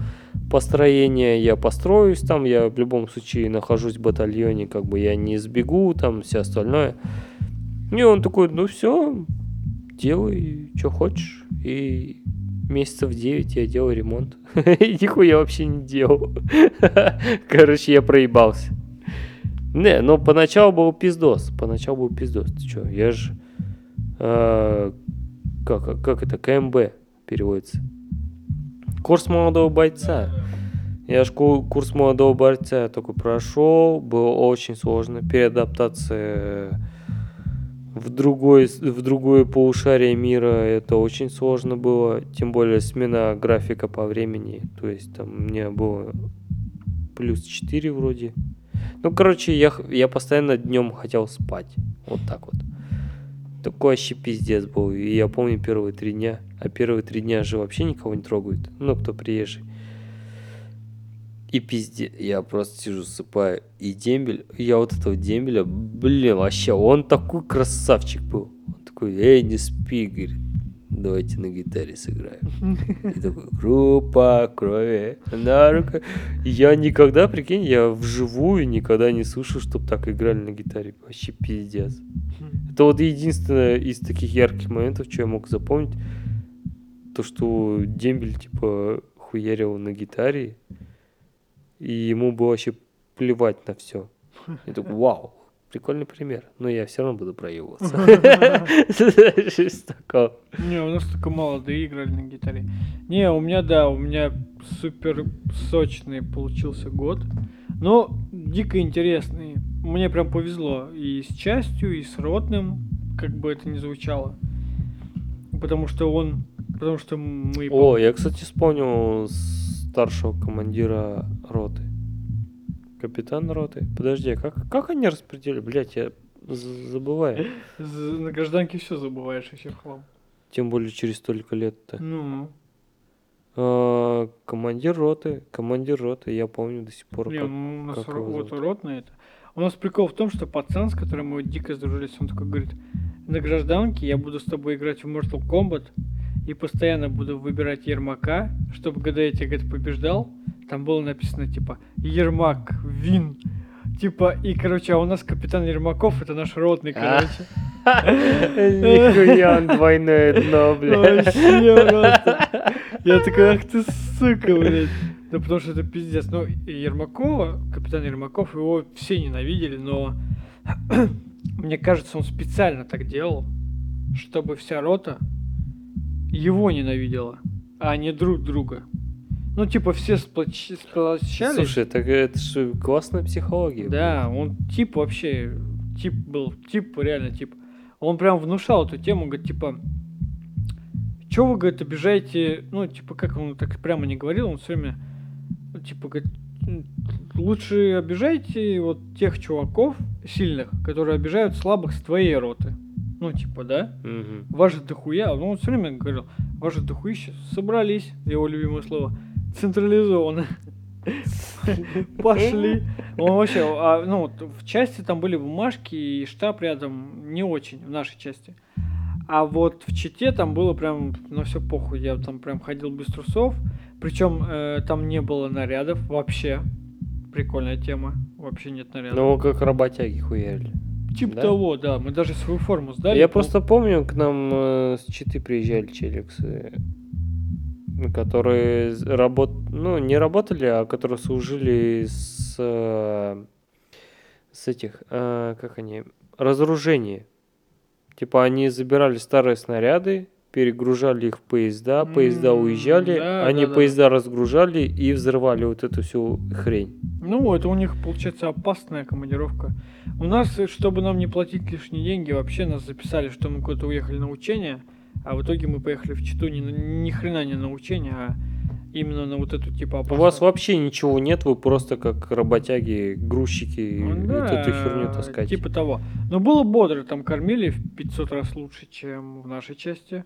построение я построюсь там, я в любом случае нахожусь в батальоне, как бы я не сбегу, там все остальное. И он такой, ну все, делай, что хочешь. И месяцев 9 я делал ремонт. И нихуя вообще не делал. Короче, я проебался. Не, ну поначалу был пиздос. Поначалу был пиздос. Ты чё, я же... э, как, как это? КМБ переводится. Курс молодого бойца. Я же курс молодого бойца только прошел. Было очень сложно. Переадаптация в, другой, в другое полушарие мира это очень сложно было. Тем более смена графика по времени. То есть там меня было плюс 4 вроде. Ну, короче, я, я постоянно днем хотел спать. Вот так вот. Такой вообще пиздец был. И я помню первые три дня. А первые три дня же вообще никого не трогают. Ну, кто приезжий. И пиздец. Я просто сижу, сыпаю. И дембель. Я вот этого дембеля, блин, вообще, он такой красавчик был. Он такой, эй, не спи, говорит. Давайте на гитаре сыграем. И такой, группа крови на руках. Я никогда, прикинь, я вживую никогда не слышал, чтобы так играли на гитаре. Вообще пиздец. Это вот единственное из таких ярких моментов, что я мог запомнить, то, что Дембель, типа, хуярил на гитаре, и ему было вообще плевать на все. Я такой, вау, прикольный пример. Но я все равно буду проебываться. Не, у нас только молодые играли на гитаре. Не, у меня, да, у меня супер сочный получился год. Но дико интересный. Мне прям повезло и с частью, и с ротным, как бы это ни звучало. Потому что он, потому что мы... О, я, кстати, вспомнил старшего командира роты. Капитан роты. Подожди, а как, как они распределили? Блять, я забываю. на гражданке все забываешь еще хлам. Тем более через столько лет-то. Ну, А, командир роты, командир роты, я помню до сих пор. не, как- ну, у нас как вот ротный это. У нас прикол в том, что пацан, с которым мы дико сдружились, он такой говорит, на гражданке я буду с тобой играть в Mortal Kombat и постоянно буду выбирать Ермака, чтобы когда я тебя говорит, побеждал, там было написано типа Ермак, Вин. Типа, и, короче, а у нас капитан Ермаков, это наш родный, А. короче. Нихуя он двойное дно, блядь. Я такой, ах ты сука, блядь. Да потому что это пиздец. Ну, Ермакова, капитан Ермаков, его все ненавидели, но мне кажется, он специально так делал, чтобы вся рота его ненавидела, а не друг друга. Ну, типа, все сплоч- сплочались. Слушай, так это же классная психология. Да, он тип вообще, тип был, тип, реально тип. Он прям внушал эту тему, говорит, типа, чё вы, говорит, обижаете, ну, типа, как он так прямо не говорил, он все время, ну, типа, говорит, «М, лучше обижайте вот тех чуваков сильных, которые обижают слабых с твоей роты. Ну, типа, да? Вас же дохуя, ну, он все время говорил, вас же дохуища собрались, его любимое слово, централизованно. Пошли. Он вообще, а, ну, в части там были бумажки и штаб рядом не очень, в нашей части. А вот в Чите там было прям на все похуй. Я там прям ходил без трусов. Причем э, там не было нарядов вообще. Прикольная тема. Вообще нет нарядов. Ну, как работяги хуяли. Типа да? того, да. Мы даже свою форму сдали. Я просто помню, к нам э, с Читы приезжали челиксы, которые з- работ... ну, не работали, а которые служили с, э, с этих, э, как они, разоружение. Типа они забирали старые снаряды, перегружали их в поезда, поезда уезжали, да, они да, да, поезда разгружали и взрывали вот эту всю хрень. Ну, это у них, получается, опасная командировка. У нас, э, чтобы нам не платить лишние деньги, вообще нас записали, что мы куда-то уехали на учение, а в итоге мы поехали в Читу ни, ни хрена не на учение, а именно на вот эту типа У опасную... вас вообще ничего нет, вы просто как работяги, грузчики, Ну вот да, эту херню таскать. Типа того. Но было бодро, там кормили в 500 раз лучше, чем в нашей части.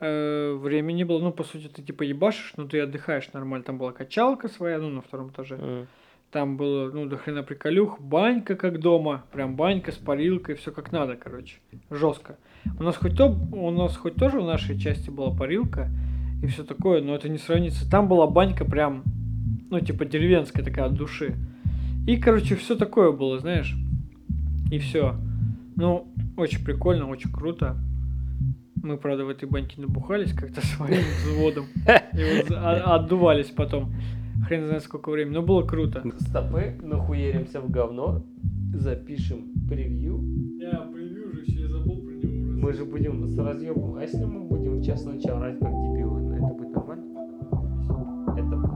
Э, времени было, ну, по сути, ты типа ебашишь, но ты отдыхаешь нормально. Там была качалка своя, ну, на втором этаже. М. Там было, ну, до хрена приколюх, банька как дома, прям банька с парилкой, все как надо, короче, жестко. У нас хоть то, у нас хоть тоже в нашей части была парилка и все такое, но это не сравнится. Там была банька прям, ну, типа деревенская такая от души. И, короче, все такое было, знаешь. И все. Ну, очень прикольно, очень круто. Мы, правда, в этой баньке набухались как-то своим взводом. И вот а, отдувались потом. Хрен знает сколько времени, но было круто. Стопы, нахуеримся в говно, запишем превью. Я превью же еще, я забыл про него уже. Мы же будем с разъемом. А если мы будем в час ночи орать, как дебилы, ну, это будет нормально? Это